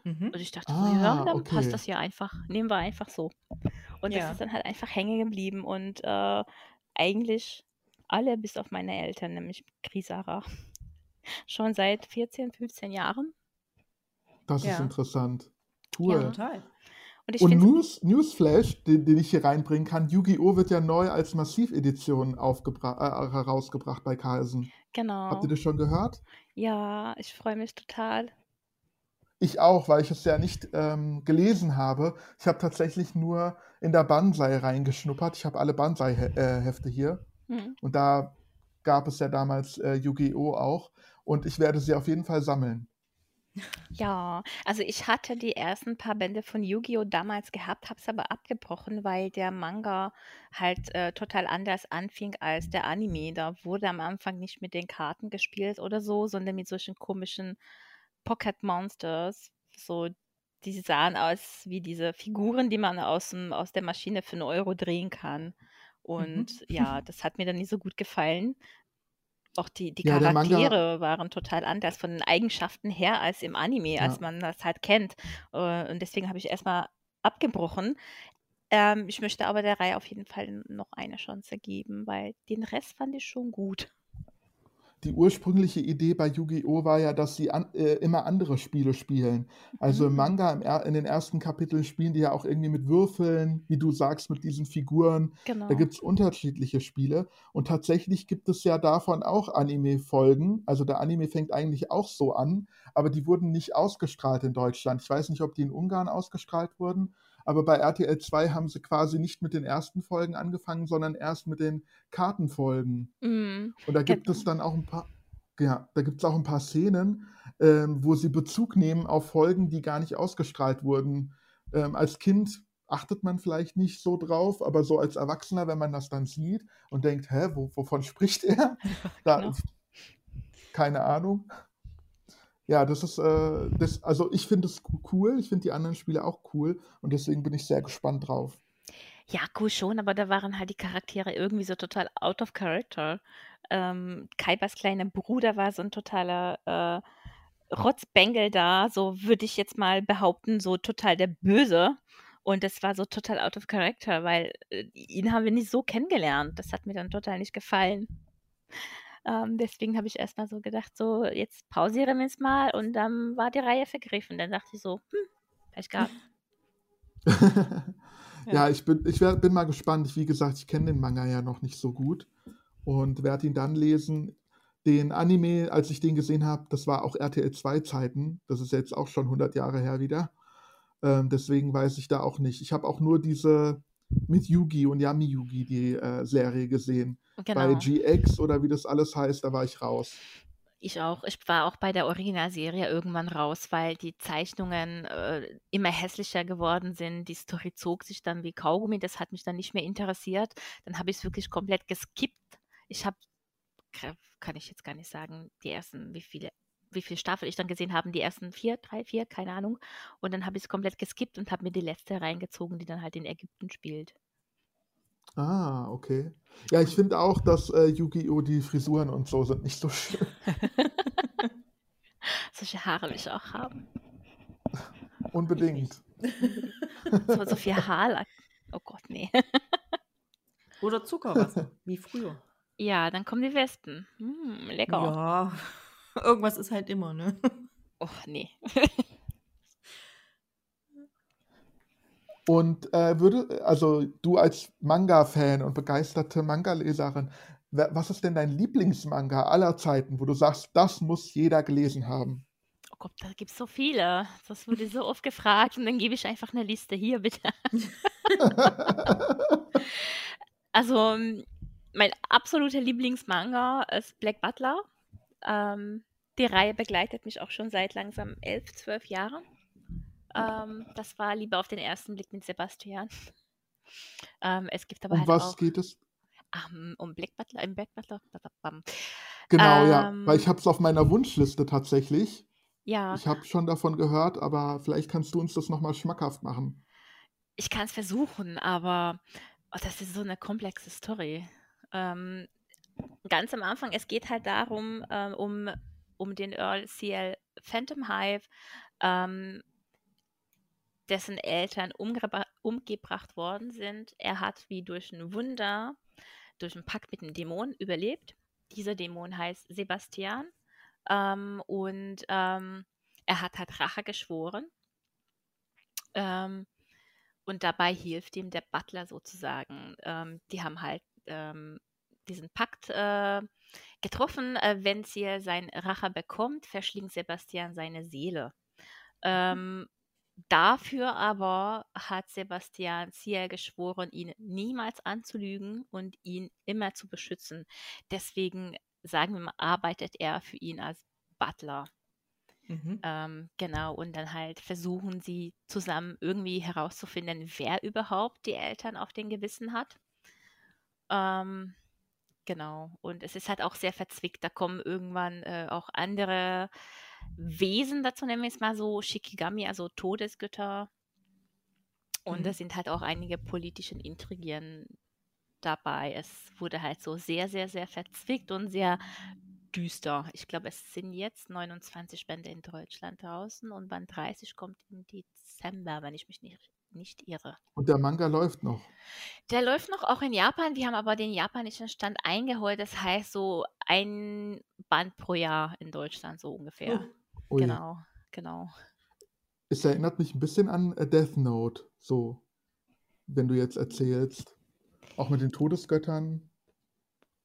Mhm. Und ich dachte so, ja, Ah, dann okay. passt das ja einfach. Nehmen wir einfach so. Und das Ja. ist dann halt einfach hängen geblieben. Und äh, eigentlich alle bis auf meine Eltern, nämlich Krisara. (laughs) Schon seit 14, 15 Jahren. Das ist Ja. interessant. Ja. Cool. Total. Und ich Und News, Newsflash, den, den ich hier reinbringen kann, Yu-Gi-Oh! wird ja neu als Massivedition aufgebra- äh, herausgebracht bei Carlsen. genau. Habt ihr das schon gehört? Ja, ich freue mich total. Ich auch, weil ich es ja nicht ähm, gelesen habe. Ich habe tatsächlich nur in der Banzai reingeschnuppert. Ich habe alle Banzai-Hefte hier. Hm. Und da gab es ja damals äh, Yu-Gi-Oh! auch. Und ich werde sie auf jeden Fall sammeln. (laughs) Ja, also ich hatte die ersten paar Bände von Yu-Gi-Oh! damals gehabt, habe es aber abgebrochen, weil der Manga halt äh, total anders anfing als der Anime. Da wurde am Anfang nicht mit den Karten gespielt oder so, sondern mit solchen komischen Pocket Monsters. So, die sahen aus wie diese Figuren, die man aus, dem, aus der Maschine für einen Euro drehen kann. Und ja, das hat mir dann nicht so gut gefallen. Auch die, die Ja, Charaktere waren total anders von den Eigenschaften her als im Anime, als Ja. man das halt kennt. Äh, Und deswegen habe ich erstmal abgebrochen. Ähm, ich möchte aber der Reihe auf jeden Fall noch eine Chance geben, weil den Rest fand ich schon gut. Die ursprüngliche Idee bei Yu-Gi-Oh! war ja, dass sie an, äh, immer andere Spiele spielen. Also im Mhm. Manga, im, er- in den ersten Kapiteln spielen die ja auch irgendwie mit Würfeln, wie du sagst, mit diesen Figuren. Da Genau. gibt es unterschiedliche Spiele. Und tatsächlich gibt es ja davon auch Anime-Folgen. Also der Anime fängt eigentlich auch so an, aber die wurden nicht ausgestrahlt in Deutschland. Ich weiß nicht, ob die in Ungarn ausgestrahlt wurden, aber bei RTL 2 haben sie quasi nicht mit den ersten Folgen angefangen, sondern erst mit den Kartenfolgen. Mhm. Und da gibt es dann auch ein paar, ja, da gibt es auch ein paar Szenen, ähm, wo sie Bezug nehmen auf Folgen, die gar nicht ausgestrahlt wurden. Ähm, als Kind achtet man vielleicht nicht so drauf, aber so als Erwachsener, wenn man das dann sieht und denkt, hä, wo, wovon (laughs) spricht er? Da, Genau. keine Ahnung. Ja, das ist, äh, das, also ich finde es cool, ich finde die anderen Spiele auch cool und deswegen bin ich sehr gespannt drauf. Ja, cool schon, aber da waren halt die Charaktere irgendwie so total out of character. Ähm, Kaibers kleiner Bruder war so ein totaler äh, Rotzbengel da, so würde ich jetzt mal behaupten, so total der Böse. Und das war so total out of character, weil äh, ihn haben wir nicht so kennengelernt. Das hat mir dann total nicht gefallen. Ähm, deswegen habe ich erstmal so gedacht, so jetzt pausieren wir es mal und dann war die Reihe vergriffen. Dann dachte ich so, hm, Pech gehabt. (laughs) (laughs) Ja, Ja. ich bin, ich wär, bin mal gespannt. Wie gesagt, ich kenne den Manga ja noch nicht so gut und werde ihn dann lesen. Den Anime, als ich den gesehen habe, das war auch RTL 2 Zeiten. Das ist jetzt auch schon 100 Jahre her wieder. Ähm, deswegen weiß ich da auch nicht. Ich habe auch nur diese mit Yugi und Yami Yugi die äh, Serie gesehen. Bei Genau. GX oder wie das alles heißt, da war ich raus. Ich auch. Ich war auch bei der Originalserie irgendwann raus, weil die Zeichnungen äh, immer hässlicher geworden sind. Die Story zog sich dann wie Kaugummi. Das hat mich dann nicht mehr interessiert. Dann habe ich es wirklich komplett geskippt. Ich habe, kann ich jetzt gar nicht sagen, die ersten, wie viele, wie viele Staffeln ich dann gesehen habe, die ersten vier, drei, vier, keine Ahnung. Und dann habe ich es komplett geskippt und habe mir die letzte reingezogen, die dann halt in Ägypten spielt. Ah, okay. Ja, ich finde auch, dass äh, Yu-Gi-Oh! die Frisuren und so sind nicht so schön. (laughs) Solche Haare will ich auch haben. Unbedingt. (laughs) So, so viel Haarlack. Oh Gott, nee. Oder Zuckerwasser, wie früher. (laughs) Ja, dann kommen die Wespen. Mm, lecker. Ja, (laughs) irgendwas ist halt immer, ne? Oh, nee. (laughs) Und äh, würde, also du als Manga-Fan und begeisterte Manga-Leserin, was ist denn dein Lieblingsmanga aller Zeiten, wo du sagst, das muss jeder gelesen haben? Oh Gott, da gibt es so viele. Das wurde so oft gefragt und dann gebe ich einfach eine Liste. Hier, bitte. (laughs) Also, mein absoluter Lieblingsmanga ist Black Butler. Ähm, die Reihe begleitet mich auch schon seit langsam elf, zwölf Jahren. Ähm, das war Liebe auf den ersten Blick mit Sebastian. Ähm, es gibt aber Um halt was auch geht es? ähm, um Black Butler, im Black Butler. Genau, ja, weil Ähm, ich habe es auf meiner Wunschliste tatsächlich. Ja, Ich habe schon davon gehört, aber vielleicht kannst du uns das nochmal schmackhaft machen. ich kann es versuchen, aber oh, das ist so eine komplexe Story. Ähm, ganz am Anfang, es geht halt darum, ähm, um, um den Earl CL Phantom Hive, ähm, dessen Eltern umgebra umgebracht worden sind. Er hat wie durch ein Wunder, durch einen Pakt mit einem Dämon überlebt. Dieser Dämon heißt Sebastian ähm, und ähm, er hat halt Rache geschworen. Ähm, und dabei hilft ihm der Butler sozusagen. Ähm, die haben halt diesen Pakt äh, getroffen. Äh, wenn sie sein Rache bekommt, verschlingt Sebastian seine Seele. Ähm, dafür aber hat Sebastian Ciel geschworen, ihn niemals anzulügen und ihn immer zu beschützen. Deswegen, sagen wir mal, arbeitet er für ihn als Butler. Mhm. Ähm, genau, und dann halt versuchen sie zusammen irgendwie herauszufinden, wer überhaupt die Eltern auf den Gewissen hat. Ähm, genau, und es ist halt auch sehr verzwickt. Da kommen irgendwann äh, auch andere Wesen dazu, nennen wir es mal so, Shikigami, also Todesgötter. Und Mhm. da sind halt auch einige politische Intrigien dabei. Es wurde halt so sehr, sehr, sehr verzwickt und sehr düster. Ich glaube, es sind jetzt 29 Bände in Deutschland draußen und Band 30 kommt im Dezember, wenn ich mich nicht, nicht irre. Und der Manga läuft noch. Der läuft noch auch in Japan. Wir haben aber den japanischen Stand eingeholt. Das heißt so ein Band pro Jahr in Deutschland, so ungefähr. Ui. Genau, genau. Es erinnert mich ein bisschen an äh, Death Note, so, wenn du jetzt erzählst. Auch mit den Todesgöttern.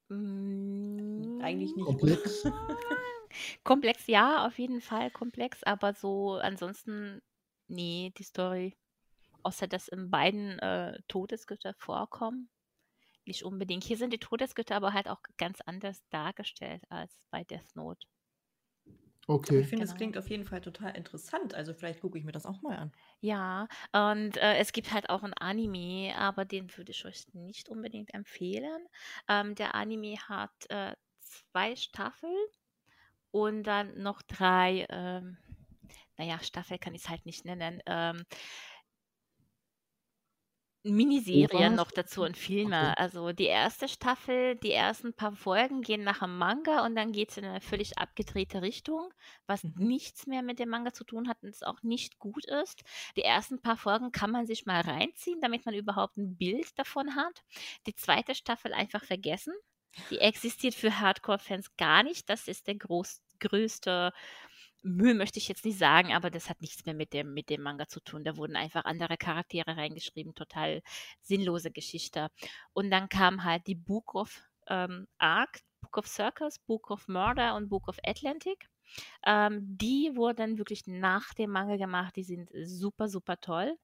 Mm, Eigentlich nicht. Komplex. (laughs) Komplex, ja, auf jeden Fall komplex, aber so ansonsten, nee, die Story, außer dass in beiden äh, Todesgötter vorkommen, nicht unbedingt. Hier sind die Todesgötter aber halt auch ganz anders dargestellt als bei Death Note. Okay. ich finde, es Genau. klingt auf jeden Fall total interessant. Also vielleicht gucke ich mir das auch mal an. Ja, und äh, es gibt halt auch ein Anime, aber den würde ich euch nicht unbedingt empfehlen. Ähm, der Anime hat äh, zwei Staffeln und dann noch drei, ähm, naja, Staffel kann ich es halt nicht nennen, ähm, Miniserien noch dazu und Filme. Okay. Also die erste Staffel, die ersten paar Folgen gehen nach dem Manga und dann geht es in eine völlig abgedrehte Richtung, was Mhm. nichts mehr mit dem Manga zu tun hat und es auch nicht gut ist. Die ersten paar Folgen kann man sich mal reinziehen, damit man überhaupt ein Bild davon hat. Die zweite Staffel einfach vergessen. Die existiert für Hardcore-Fans gar nicht. Das ist der groß, größte Müll, möchte ich jetzt nicht sagen, aber das hat nichts mehr mit dem, mit dem Manga zu tun. Da wurden einfach andere Charaktere reingeschrieben, total sinnlose Geschichte. Und dann kam halt die Book of ähm, Arc, Book of Circus, Book of Murder und Book of Atlantic. Ähm, die wurden wirklich nach dem Manga gemacht. Die sind super, super toll.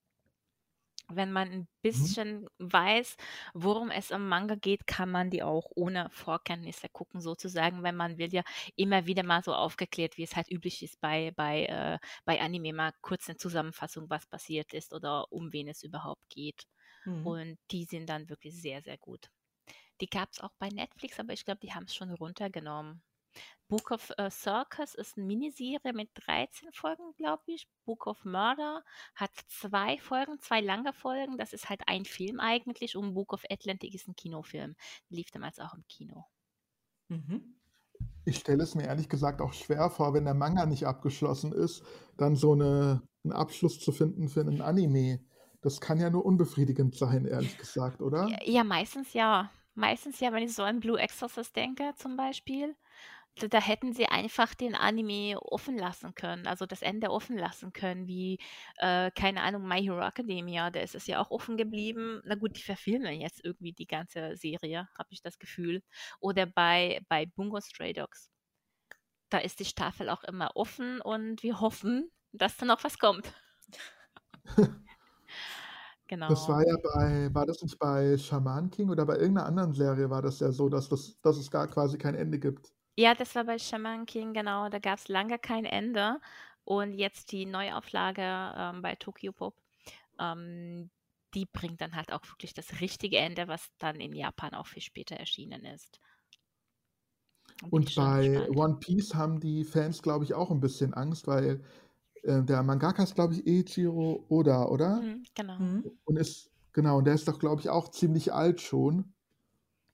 Wenn man ein bisschen weiß, worum es im Manga geht, kann man die auch ohne Vorkenntnisse gucken, sozusagen, wenn man will ja immer wieder mal so aufgeklärt, wie es halt üblich ist bei, bei, äh, bei Anime, mal kurz eine Zusammenfassung, was passiert ist oder um wen es überhaupt geht. Mhm. Und die sind dann wirklich sehr, sehr gut. Die gab es auch bei Netflix, aber ich glaube, die haben es schon runtergenommen. Book of äh, Circus ist eine Miniserie mit 13 Folgen, glaube ich. Book of Murder hat zwei Folgen, zwei lange Folgen. Das ist halt ein Film eigentlich. Und Book of Atlantic ist ein Kinofilm. Lief damals auch im Kino. Mhm. Ich stelle es mir ehrlich gesagt auch schwer vor, wenn der Manga nicht abgeschlossen ist, dann so eine, einen Abschluss zu finden für einen Anime. Das kann ja nur unbefriedigend sein, ehrlich gesagt, oder? Ja, ja, meistens ja. Meistens ja, wenn ich so an Blue Exorcist denke, zum Beispiel. Da, da hätten sie einfach den Anime offen lassen können, also das Ende offen lassen können, wie, äh, keine Ahnung, My Hero Academia, da ist es ja auch offen geblieben. Na gut, die verfilmen jetzt irgendwie die ganze Serie, habe ich das Gefühl. Oder bei, bei Bungo Stray Dogs. Da ist die Staffel auch immer offen und wir hoffen, dass da noch was kommt. (laughs) Genau. Das war ja bei, war das nicht bei Shaman King oder bei irgendeiner anderen Serie war das ja so, dass, das, dass es gar quasi kein Ende gibt. Ja, das war bei Shaman King, genau. Da gab es lange kein Ende. Und jetzt die Neuauflage ähm, bei Tokyo Pop, ähm, die bringt dann halt auch wirklich das richtige Ende, was dann in Japan auch viel später erschienen ist. Und bei gespannt. One Piece haben die Fans, glaube ich, auch ein bisschen Angst, weil äh, der Mangaka ist, glaube ich, Eiichiro Oda, oder? Mhm, genau. Mhm. Und ist, genau, und der ist doch, glaube ich, auch ziemlich alt schon.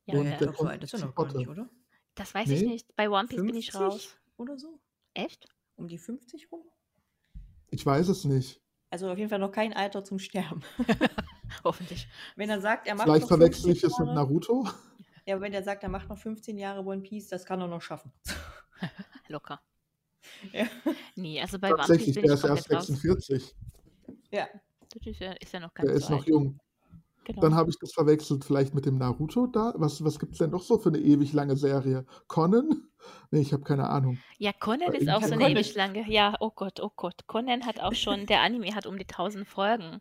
Ja, Und Ja, der glaube, so kommt alt ist er noch gar nicht, oder? Das weiß ich Nee? nicht. Bei One Piece bin ich 50 raus. oder so? Echt? Um die 50 rum? Ich weiß es nicht. Also auf jeden Fall noch kein Alter zum Sterben. (laughs) Hoffentlich. Wenn er sagt, er macht Vielleicht noch verwechsel 15 ich es mit Jahre, Naruto. (laughs) ja, aber wenn er sagt, er macht noch 15 Jahre One Piece, das kann er noch schaffen. (laughs) Locker. ja. Nee, also bei One Piece Tatsächlich, bin der ich ist erst komplett raus. 46. ja. Das ist ja, ist ja noch Der ganz ist so noch alt. jung. Genau. Dann habe ich das verwechselt vielleicht mit dem Naruto da. Was, was gibt es denn noch so für eine ewig lange Serie? Conan? (laughs) Nee, ich habe keine Ahnung. Ja, Conan ist auch so eine ewig lange. Ja, oh Gott, oh Gott. Conan hat auch schon, der Anime hat um die 1000 Folgen.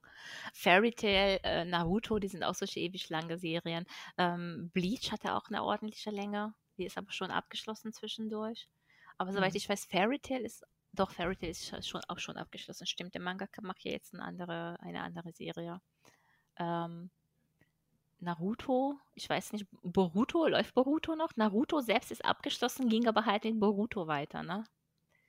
Fairy Tail, äh, Naruto, die sind auch solche ewig lange Serien. Ähm, Bleach hatte auch eine ordentliche Länge. Die ist aber schon abgeschlossen zwischendurch. Aber soweit Mhm. ich weiß, Fairy Tail ist, doch, Fairy Tail ist sch- schon, auch schon abgeschlossen. Stimmt, der Mangaka macht ja jetzt eine andere, eine andere Serie. Ähm, Naruto, ich weiß nicht, Boruto, läuft Boruto noch? Naruto selbst ist abgeschlossen, ging aber halt in Boruto weiter, ne?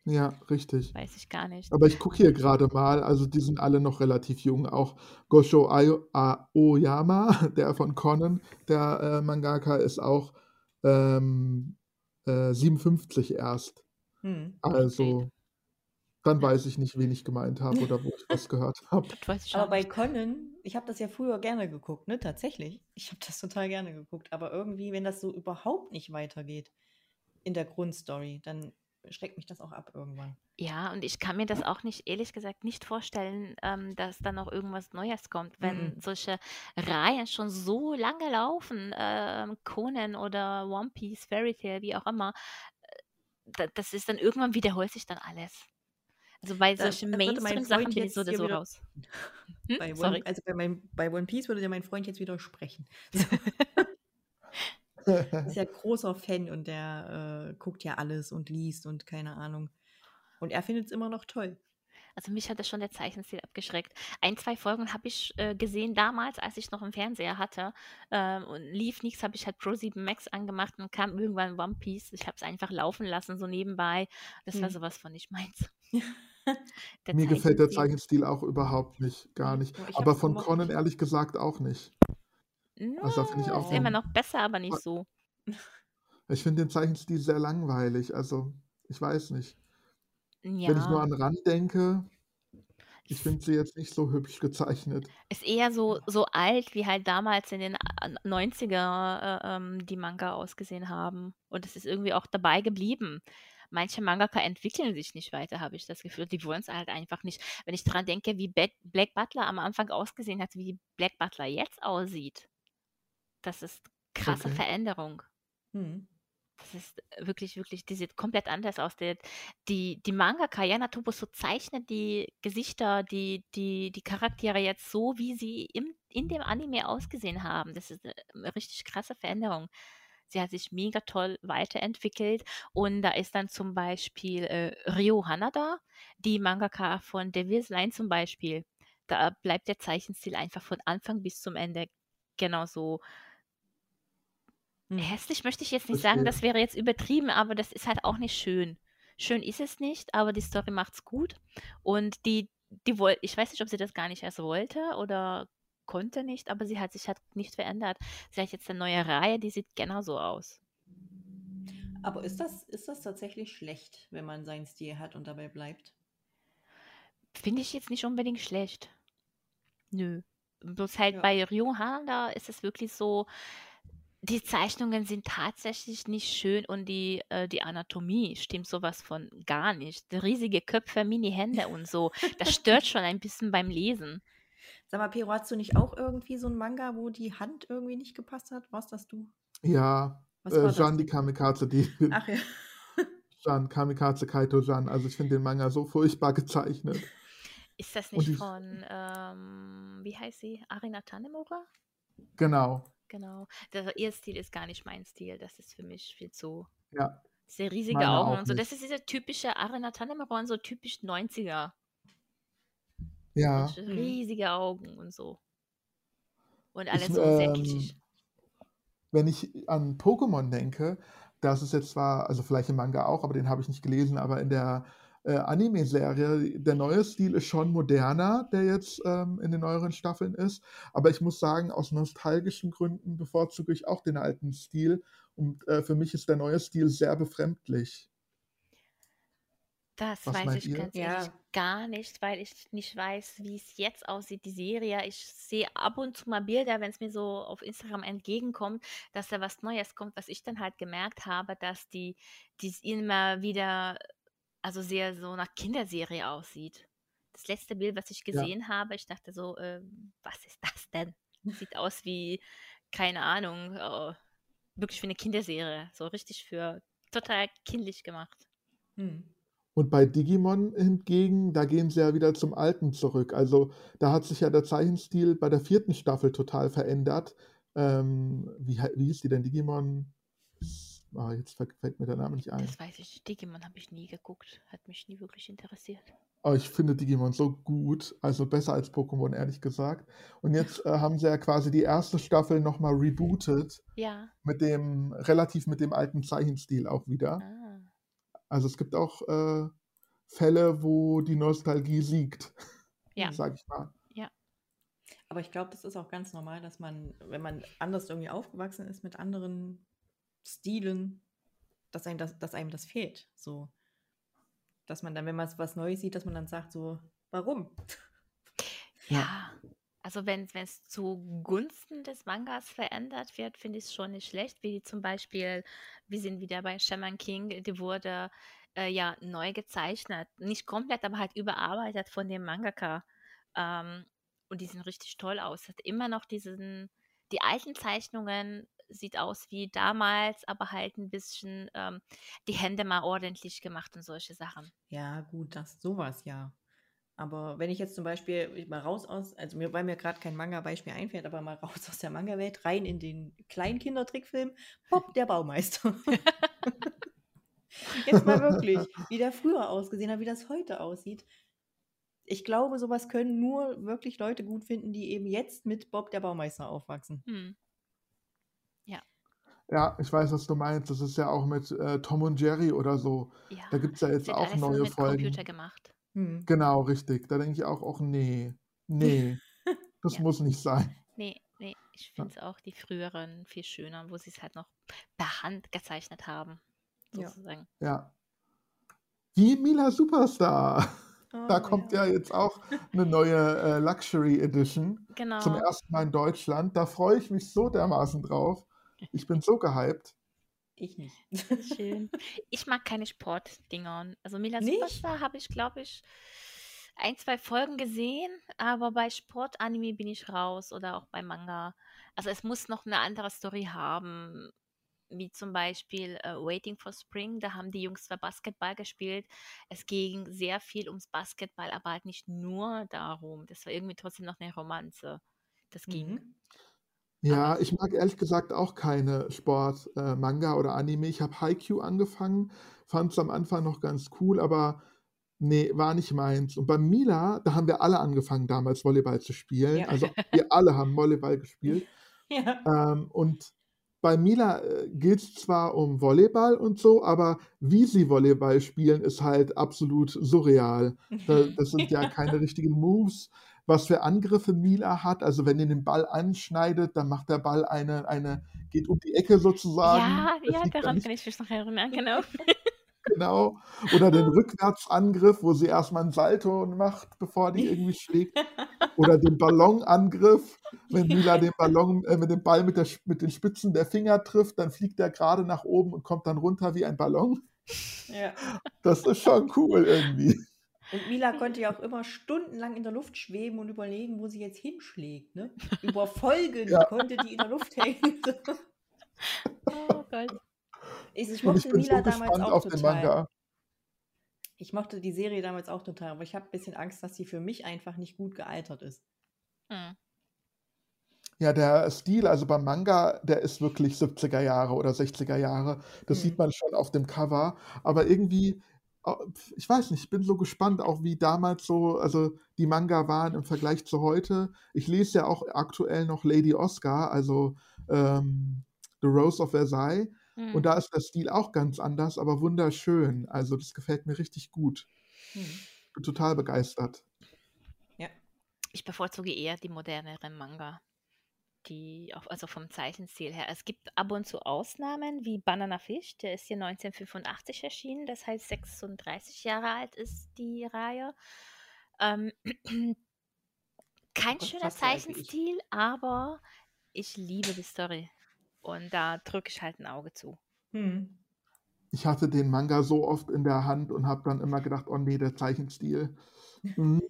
Ja, richtig. Weiß ich gar nicht. Aber ich gucke hier gerade mal, also die sind alle noch relativ jung. Auch Gosho Aoyama, (laughs) der von Conan, der äh, Mangaka, ist auch ähm, äh, 57 erst. Hm. Also Dann weiß ich nicht, wen ich gemeint habe oder wo ich was gehört habe. Aber bei. Conan, ich habe das ja früher gerne geguckt, ne? Tatsächlich. Ich habe das total gerne geguckt. Aber irgendwie, wenn das so überhaupt nicht weitergeht in der Grundstory, dann schreckt mich das auch ab irgendwann. Ja, und ich kann mir das auch nicht, ehrlich gesagt, nicht vorstellen, ähm, dass da noch irgendwas Neues kommt, wenn Mhm. solche Reihen schon so lange laufen, ähm, Conan oder One Piece, Fairy Tail, wie auch immer, äh, da, das ist dann irgendwann wiederholt sich dann alles. Also bei solchen mein Mainstream-Sachen bin ich so oder raus. (laughs) Hm? Bei One, Sorry. also bei, meinem, bei One Piece würde dir mein Freund jetzt widersprechen. (laughs) (laughs) ist ja großer Fan und der äh, guckt ja alles und liest und keine Ahnung. Und er findet es immer noch toll. Also mich hat das schon der Zeichenstil abgeschreckt. Ein, zwei Folgen habe ich äh, gesehen damals, als ich noch einen Fernseher hatte. Ähm, und lief nichts, habe ich halt Pro 7 Max angemacht und kam irgendwann One Piece. Ich habe es einfach laufen lassen, so nebenbei. Das war Hm. sowas von nicht meins. (laughs) Mir gefällt der Zeichenstil. Auch überhaupt nicht, gar nicht. aber ich Aber von. Conan ehrlich gesagt auch nicht. Also da finde ich No, auch ist immer noch besser, aber nicht so. ich finde den Zeichenstil sehr langweilig. Also ich weiß nicht. Wenn ich nur Ja, an Ran denke, ich finde sie jetzt nicht so hübsch gezeichnet. ist eher so, so alt, wie halt damals in den a- 90er äh, ähm, die Manga ausgesehen haben. Und es ist irgendwie auch dabei geblieben. Manche Mangaka entwickeln sich nicht weiter, habe ich das Gefühl. Die wollen es halt einfach nicht. Wenn ich dran denke, wie Black, Black Butler am Anfang ausgesehen hat, wie Black Butler jetzt aussieht, das ist krasse Okay. Veränderung. Hm. Das ist wirklich, wirklich, die sieht komplett anders aus. Die, die, die Mangaka, Yana Tobuso zeichnet die Gesichter, die, die, die Charaktere jetzt so, wie sie im, in dem Anime ausgesehen haben. Das ist eine richtig krasse Veränderung. Sie hat sich mega toll weiterentwickelt und da ist dann zum Beispiel äh, Ryo Hanada, die Mangaka von Devil's Line zum Beispiel. Da bleibt der Zeichenstil einfach von Anfang bis zum Ende genauso Hm. Hässlich möchte ich jetzt nicht sagen, das wäre jetzt übertrieben, aber das ist halt auch nicht schön. Schön ist es nicht, aber die Story macht's gut. Und die, die wollte, ich weiß nicht, ob sie das gar nicht erst wollte oder konnte nicht, aber sie hat sich halt nicht verändert. Sie hat jetzt eine neue Reihe, die sieht genauso aus. Aber ist das, ist das tatsächlich schlecht, wenn man seinen Stil hat und dabei bleibt? Finde ich jetzt nicht unbedingt schlecht. Nö. Bloß halt Ja. bei Ryo Handa ist es wirklich so, die Zeichnungen sind tatsächlich nicht schön und die, äh, die Anatomie stimmt sowas von gar nicht. Riesige Köpfe, Mini-Hände und so. Das stört (laughs) schon ein bisschen beim Lesen. Sag mal, Pero, hast du nicht auch irgendwie so ein Manga, wo die Hand irgendwie nicht gepasst hat? Warst das du? Ja, Was äh, war das Jean die? Kamikaze, die (laughs) Ach ja. Jean Kamikaze Kaito Jean. Also ich finde den Manga so furchtbar gezeichnet. Ist das nicht die, von, ähm, wie heißt sie? Arina Tanemura? genau, Genau. Der, ihr Stil ist gar nicht mein Stil. Das ist für mich viel zu. ja, Diese riesige meiner Augen auch und so. Das nicht. ist dieser typische Arina Tanemura und so typisch 90er. Ja, Mit Hm. riesige Augen und so. Und ich, alles so sehr ähm, kitschig. wenn ich an Pokémon denke, das ist jetzt zwar, also vielleicht im Manga auch, aber den habe ich nicht gelesen, aber in der äh, Anime-Serie, der neue Stil ist schon moderner, der jetzt ähm, in den neueren Staffeln ist. Aber ich muss sagen, aus nostalgischen Gründen bevorzuge ich auch den alten Stil. Und äh, für mich ist der neue Stil sehr befremdlich. Das Was weiß ich ihr? ganz ehrlich Ja, gar nicht, weil ich nicht weiß, wie es jetzt aussieht, die Serie. Ich sehe ab und zu mal Bilder, wenn es mir so auf Instagram entgegenkommt, dass da was Neues kommt, was ich dann halt gemerkt habe, dass die, die immer wieder, also sehr so nach Kinderserie aussieht. Das letzte Bild, was ich Ja, gesehen habe, ich dachte so, äh, was ist das denn? (laughs) Sieht aus wie, keine Ahnung, äh, wirklich wie eine Kinderserie. So richtig für total kindlich gemacht. hm. Und bei Digimon hingegen, da gehen sie ja wieder zum Alten zurück. Also da hat sich ja der Zeichenstil bei der vierten Staffel total verändert. Ähm, wie, wie hieß die denn? Digimon? Ah, jetzt fällt mir der Name nicht ein. Das weiß ich. Digimon habe ich nie geguckt. Hat mich nie wirklich interessiert. Aber ich finde Digimon so gut, also besser als Pokémon, ehrlich gesagt. Und jetzt äh, haben sie ja quasi die erste Staffel nochmal rebootet Ja. mit dem, relativ mit dem alten Zeichenstil auch wieder. Ah. Also es gibt auch äh, Fälle, wo die Nostalgie siegt, (laughs) Ja. Hm. sag ich mal. Ja. Aber ich glaube, das ist auch ganz normal, dass man, wenn man anders irgendwie aufgewachsen ist mit anderen Stilen, dass einem das, dass einem das fehlt. So, Dass man dann, wenn man was Neues sieht, dass man dann sagt, so, warum? Ja, (laughs) also wenn es zugunsten des Mangas verändert wird, finde ich es schon nicht schlecht, wie zum Beispiel, wir sind wieder bei Shaman King, die wurde äh, ja neu gezeichnet, nicht komplett, aber halt überarbeitet von dem Mangaka. Ähm, und die sehen richtig toll aus. Hat immer noch diesen, die alten Zeichnungen sieht aus wie damals, aber halt ein bisschen ähm, die Hände mal ordentlich gemacht und solche Sachen. Ja, gut, das sowas ja. Aber wenn ich jetzt zum Beispiel mal raus aus, also mir, weil mir gerade kein Manga-Beispiel einfällt, aber mal raus aus der Manga-Welt, rein in den Kleinkindertrickfilm, Bob der Baumeister. (laughs) jetzt mal wirklich, wie der früher ausgesehen hat, wie das heute aussieht. Ich glaube, sowas können nur wirklich Leute gut finden, die eben jetzt mit Bob der Baumeister aufwachsen. Hm. Ja, ich weiß, was du meinst. Das ist ja auch mit äh, Tom und Jerry oder so. Ja, Da gibt es ja jetzt auch neue mit Computer Folgen. gemacht. Hm. Genau, richtig. Da denke ich auch, auch nee, nee, (laughs) das Ja. muss nicht sein. Nee, nee, ich Ja. finde es auch die früheren viel schöner, wo sie es halt noch per Hand gezeichnet haben, Ja. sozusagen. Ja. Wie Mila Superstar. Da Oh, kommt ja. ja jetzt auch eine neue äh, Luxury Edition zum Genau. ersten Mal in Deutschland. Da freue ich mich so dermaßen drauf. Ich bin so gehypt. Ich nicht. Schön. Ich mag keine Sportdinger. Also Mila? Superstar habe ich, glaube ich, ein, zwei Folgen gesehen, aber bei Sportanime bin ich raus oder auch bei Manga. Also es muss noch eine andere Story haben, wie zum Beispiel äh, Waiting for Spring. Da haben die Jungs zwar Basketball gespielt. Es ging sehr viel ums Basketball, aber halt nicht nur darum. Das war irgendwie trotzdem noch eine Romanze. Das ging. Mhm. Ja, Aber ich mag ehrlich gesagt auch keine Sport, äh, Manga oder Anime. Ich habe Haikyuu angefangen, fand es am Anfang noch ganz cool, aber nee, war nicht meins. Und bei Mila, da haben wir alle angefangen, damals Volleyball zu spielen. Ja. Also (laughs) wir alle haben Volleyball gespielt. Ja. Ähm, und bei Mila äh, geht es zwar um Volleyball und so, aber wie sie Volleyball spielen, ist halt absolut surreal. Da, (laughs) das sind ja keine richtigen Moves. Was für Angriffe Mila hat, also wenn ihr den Ball anschneidet, dann macht der Ball eine, eine geht um die Ecke sozusagen. ja, ja, daran kann ich mich noch erinnern, (laughs) genau. genau. Oder den (laughs) Rückwärtsangriff, wo sie erstmal einen Salto macht, bevor die irgendwie schlägt. (laughs) Oder den Ballonangriff, wenn Mila den Ballon äh, mit dem Ball mit, der, mit den Spitzen der Finger trifft, dann fliegt er gerade nach oben und kommt dann runter wie ein Ballon. ja. Das ist schon cool irgendwie. Und Mila konnte ja auch immer stundenlang in der Luft schweben und überlegen, wo sie jetzt hinschlägt. Ne? Über Folgen Ja. konnte die in der Luft hängen. (laughs) Oh Gott. Ich, ich ich mochte bin Mila so damals gespannt auch auf den total. Manga. Ich mochte die Serie damals auch total, aber ich habe ein bisschen Angst, dass sie für mich einfach nicht gut gealtert ist. Hm. Ja, der Stil, also beim Manga, der ist wirklich 70er Jahre oder 60er Jahre. Das Hm. sieht man schon auf dem Cover. Aber irgendwie, ich weiß nicht, ich bin so gespannt, auch wie damals so, also die Manga waren im Vergleich zu heute. Ich lese ja auch aktuell noch Lady Oscar, also ähm, The Rose of Versailles. Und Hm. da ist der Stil auch ganz anders, aber wunderschön. Also das gefällt mir richtig gut. Hm. Bin total begeistert. Ja. Ich bevorzuge eher die moderneren Manga. Die auch, also vom Zeichenstil her. Es gibt ab und zu Ausnahmen, wie Banana Fish, der ist hier 1985 erschienen, das heißt 36 Jahre alt ist die Reihe. Ähm, (clears throat) kein schöner wie ich. Zeichenstil, aber ich liebe die Story. Und da drücke ich halt ein Auge zu. Hm. Ich hatte den Manga so oft in der Hand und habe dann immer gedacht, oh nee, der Zeichenstil. (laughs) Mm,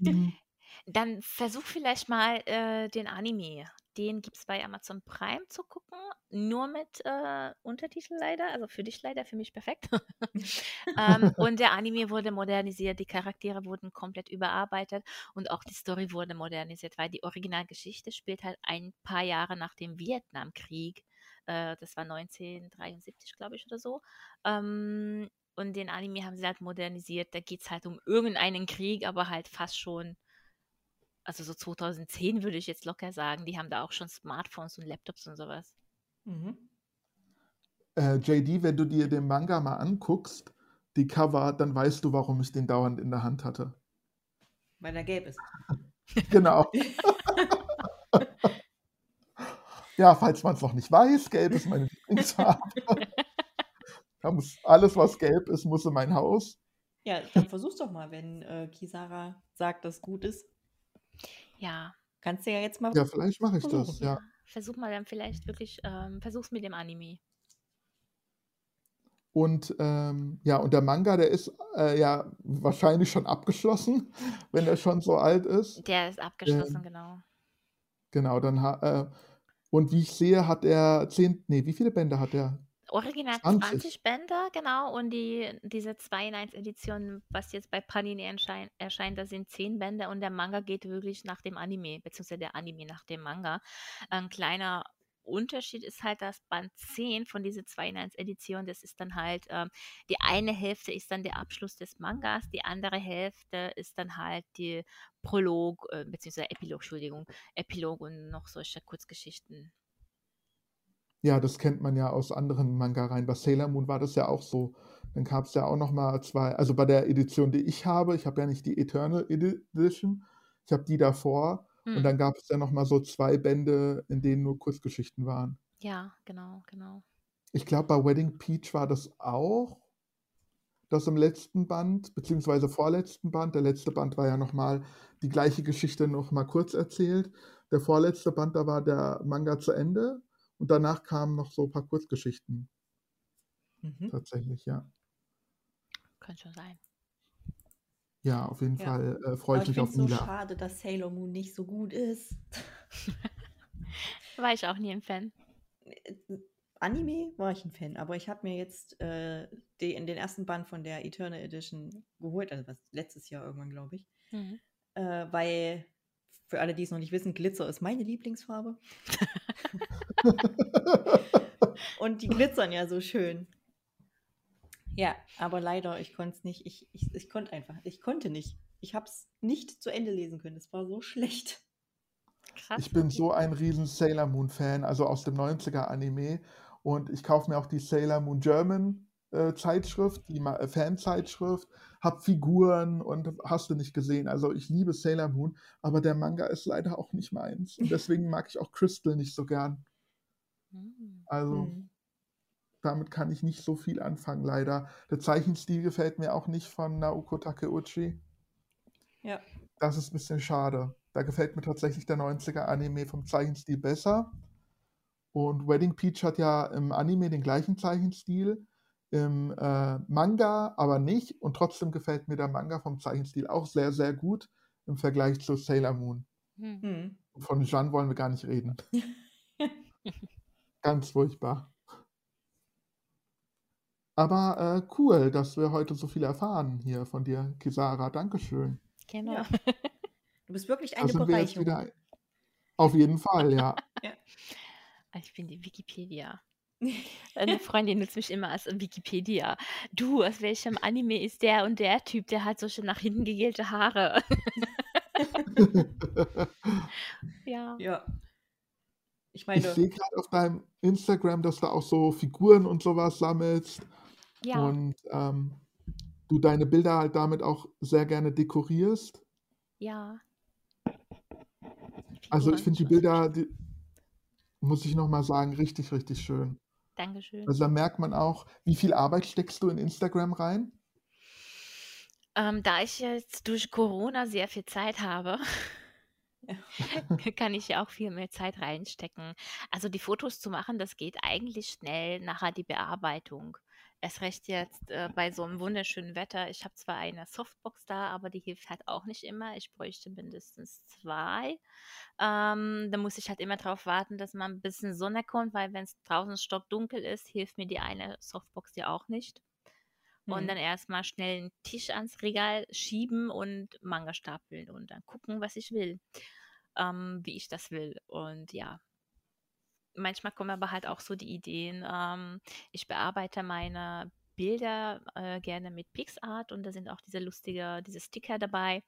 Dann versuch vielleicht mal äh, den Anime. Den gibt es bei Amazon Prime zu gucken. Nur mit äh, Untertitel leider. Also für dich leider, für mich perfekt. (laughs) ähm, (laughs) und der Anime wurde modernisiert. Die Charaktere wurden komplett überarbeitet. Und auch die Story wurde modernisiert, weil die Originalgeschichte spielt halt ein paar Jahre nach dem Vietnamkrieg. Äh, das war 1973, glaube ich, oder so. Ähm, und den Anime haben sie halt modernisiert. Da geht es halt um irgendeinen Krieg, aber halt fast schon also so 2010 würde ich jetzt locker sagen, die haben da auch schon Smartphones und Laptops und sowas. Mhm. äh, JD, wenn du dir den Manga mal anguckst, die Cover, dann weißt du, warum ich den dauernd in der Hand hatte. Weil er gelb ist. (laughs) Genau. (laughs) ja, falls man es noch nicht weiß, gelb ist meine Lieblingsfarbe. Alles, was gelb ist, muss in mein Haus. Ja, dann versuch's doch mal, wenn äh, Kisara sagt, dass gut ist. Ja. Kannst du ja jetzt mal Ja, vielleicht mache ich versuchen. das, ja. Versuch mal dann vielleicht wirklich, ähm, versuch's mit dem Anime. Und ähm, ja, und der Manga, der ist äh, ja wahrscheinlich schon abgeschlossen, (laughs) wenn er schon so alt ist. Der ist abgeschlossen, Ähm, genau. genau, dann ha äh, und wie ich sehe, hat er zehn, nee, wie viele Bände hat er? Original 20. 20 Bänder, genau. Und die, diese 2 in 1 Edition, was jetzt bei Panini erscheint, erscheint, das sind 10 Bände und der Manga geht wirklich nach dem Anime, beziehungsweise der Anime nach dem Manga. Ein kleiner Unterschied ist halt, dass Band 10 von dieser 2 in 1 Edition, das ist dann halt, ähm, die eine Hälfte ist dann der Abschluss des Mangas, die andere Hälfte ist dann halt die Prolog, äh, beziehungsweise Epilog, Entschuldigung, Epilog und noch solche Kurzgeschichten. Ja, das kennt man ja aus anderen Manga-Reihen. Bei Sailor Moon war das ja auch so. Dann gab es ja auch noch mal zwei, also bei der Edition, die ich habe, ich habe ja nicht die Eternal Edition, ich habe die davor. Und Hm. dann gab es ja noch mal so zwei Bände, in denen nur Kurzgeschichten waren. Ja, genau, genau. Ich glaube, bei Wedding Peach war das auch, das im letzten Band, beziehungsweise vorletzten Band. Der letzte Band war ja noch mal die gleiche Geschichte noch mal kurz erzählt. Der vorletzte Band, da war der Manga zu Ende und danach kamen noch so ein paar Kurzgeschichten. Mhm. Tatsächlich, ja. Könnte schon sein. Ja, auf jeden Ja. Fall äh, freue ich ich mich finde auf es so Mila. schade, dass Sailor Moon nicht so gut ist. (laughs) War ich auch nie ein Fan. Anime war ich ein Fan, aber ich habe mir jetzt äh, die, in den ersten Band von der Eternal Edition geholt, also was letztes Jahr irgendwann, glaube ich. Mhm. Äh, weil, für alle, die es noch nicht wissen, Glitzer ist meine Lieblingsfarbe. (laughs) Und die glitzern ja so schön. Ja, aber leider, ich konnte es nicht. Ich, ich, ich konnte einfach, ich konnte nicht. Ich habe es nicht zu Ende lesen können. Es war so schlecht. Krass. Ich bin so ein riesen Sailor Moon Fan, also aus dem 90er Anime. Und ich kaufe mir auch die Sailor Moon German äh, Zeitschrift, die äh, Fanzeitschrift, hab Figuren und hast du nicht gesehen. Also ich liebe Sailor Moon, aber der Manga ist leider auch nicht meins. Und deswegen mag ich auch Crystal nicht so gern. Mhm. Also Hm. damit kann ich nicht so viel anfangen, leider. Der Zeichenstil gefällt mir auch nicht von Naoko Takeuchi. Ja. Das ist ein bisschen schade. Da gefällt mir tatsächlich der 90er Anime vom Zeichenstil besser. Und Wedding Peach hat ja im Anime den gleichen Zeichenstil, im äh, Manga aber nicht. Und trotzdem gefällt mir der Manga vom Zeichenstil auch sehr, sehr gut im Vergleich zu Sailor Moon. Hm. Hm. Von Jeanne wollen wir gar nicht reden. (laughs) Ganz furchtbar. Aber äh, cool, dass wir heute so viel erfahren hier von dir, Kisara. Dankeschön. Genau. Ja. (laughs) Du bist wirklich eine sind wir jetzt Bereicherung. wieder. Auf jeden Fall, ja. (laughs) Ich bin die Wikipedia. (laughs) Eine Freundin nutzt mich immer als Wikipedia. Du, aus welchem Anime ist der und der Typ, der hat solche nach hinten gegelte Haare? ja. Ja. Ich Ich meine, sehe gerade auf deinem Instagram, dass du auch so Figuren und sowas sammelst Ja. und ähm, du deine Bilder halt damit auch sehr gerne dekorierst. Ja. Also ich finde die Bilder, die, muss ich nochmal sagen, richtig, richtig schön. Dankeschön. Also da merkt man auch, wie viel Arbeit steckst du in Instagram rein? Ähm, da ich jetzt durch Corona sehr viel Zeit habe, (laughs) (laughs) kann ich ja auch viel mehr Zeit reinstecken. Also die Fotos zu machen, das geht eigentlich schnell. Nachher die Bearbeitung. Erst recht jetzt äh, bei so einem wunderschönen Wetter. Ich habe zwar eine Softbox da, aber die hilft halt auch nicht immer. Ich bräuchte mindestens zwei. Ähm, da muss ich halt immer darauf warten, dass mal ein bisschen Sonne kommt, weil wenn es draußen stockdunkel ist, hilft mir die eine Softbox ja auch nicht. Und hm. dann erstmal schnell einen Tisch ans Regal schieben und Manga stapeln und dann gucken, was ich will, ähm, wie ich das will. Und ja, manchmal kommen aber halt auch so die Ideen. Ähm, ich bearbeite meine Bilder äh, gerne mit PixArt und da sind auch diese lustige, diese Sticker dabei.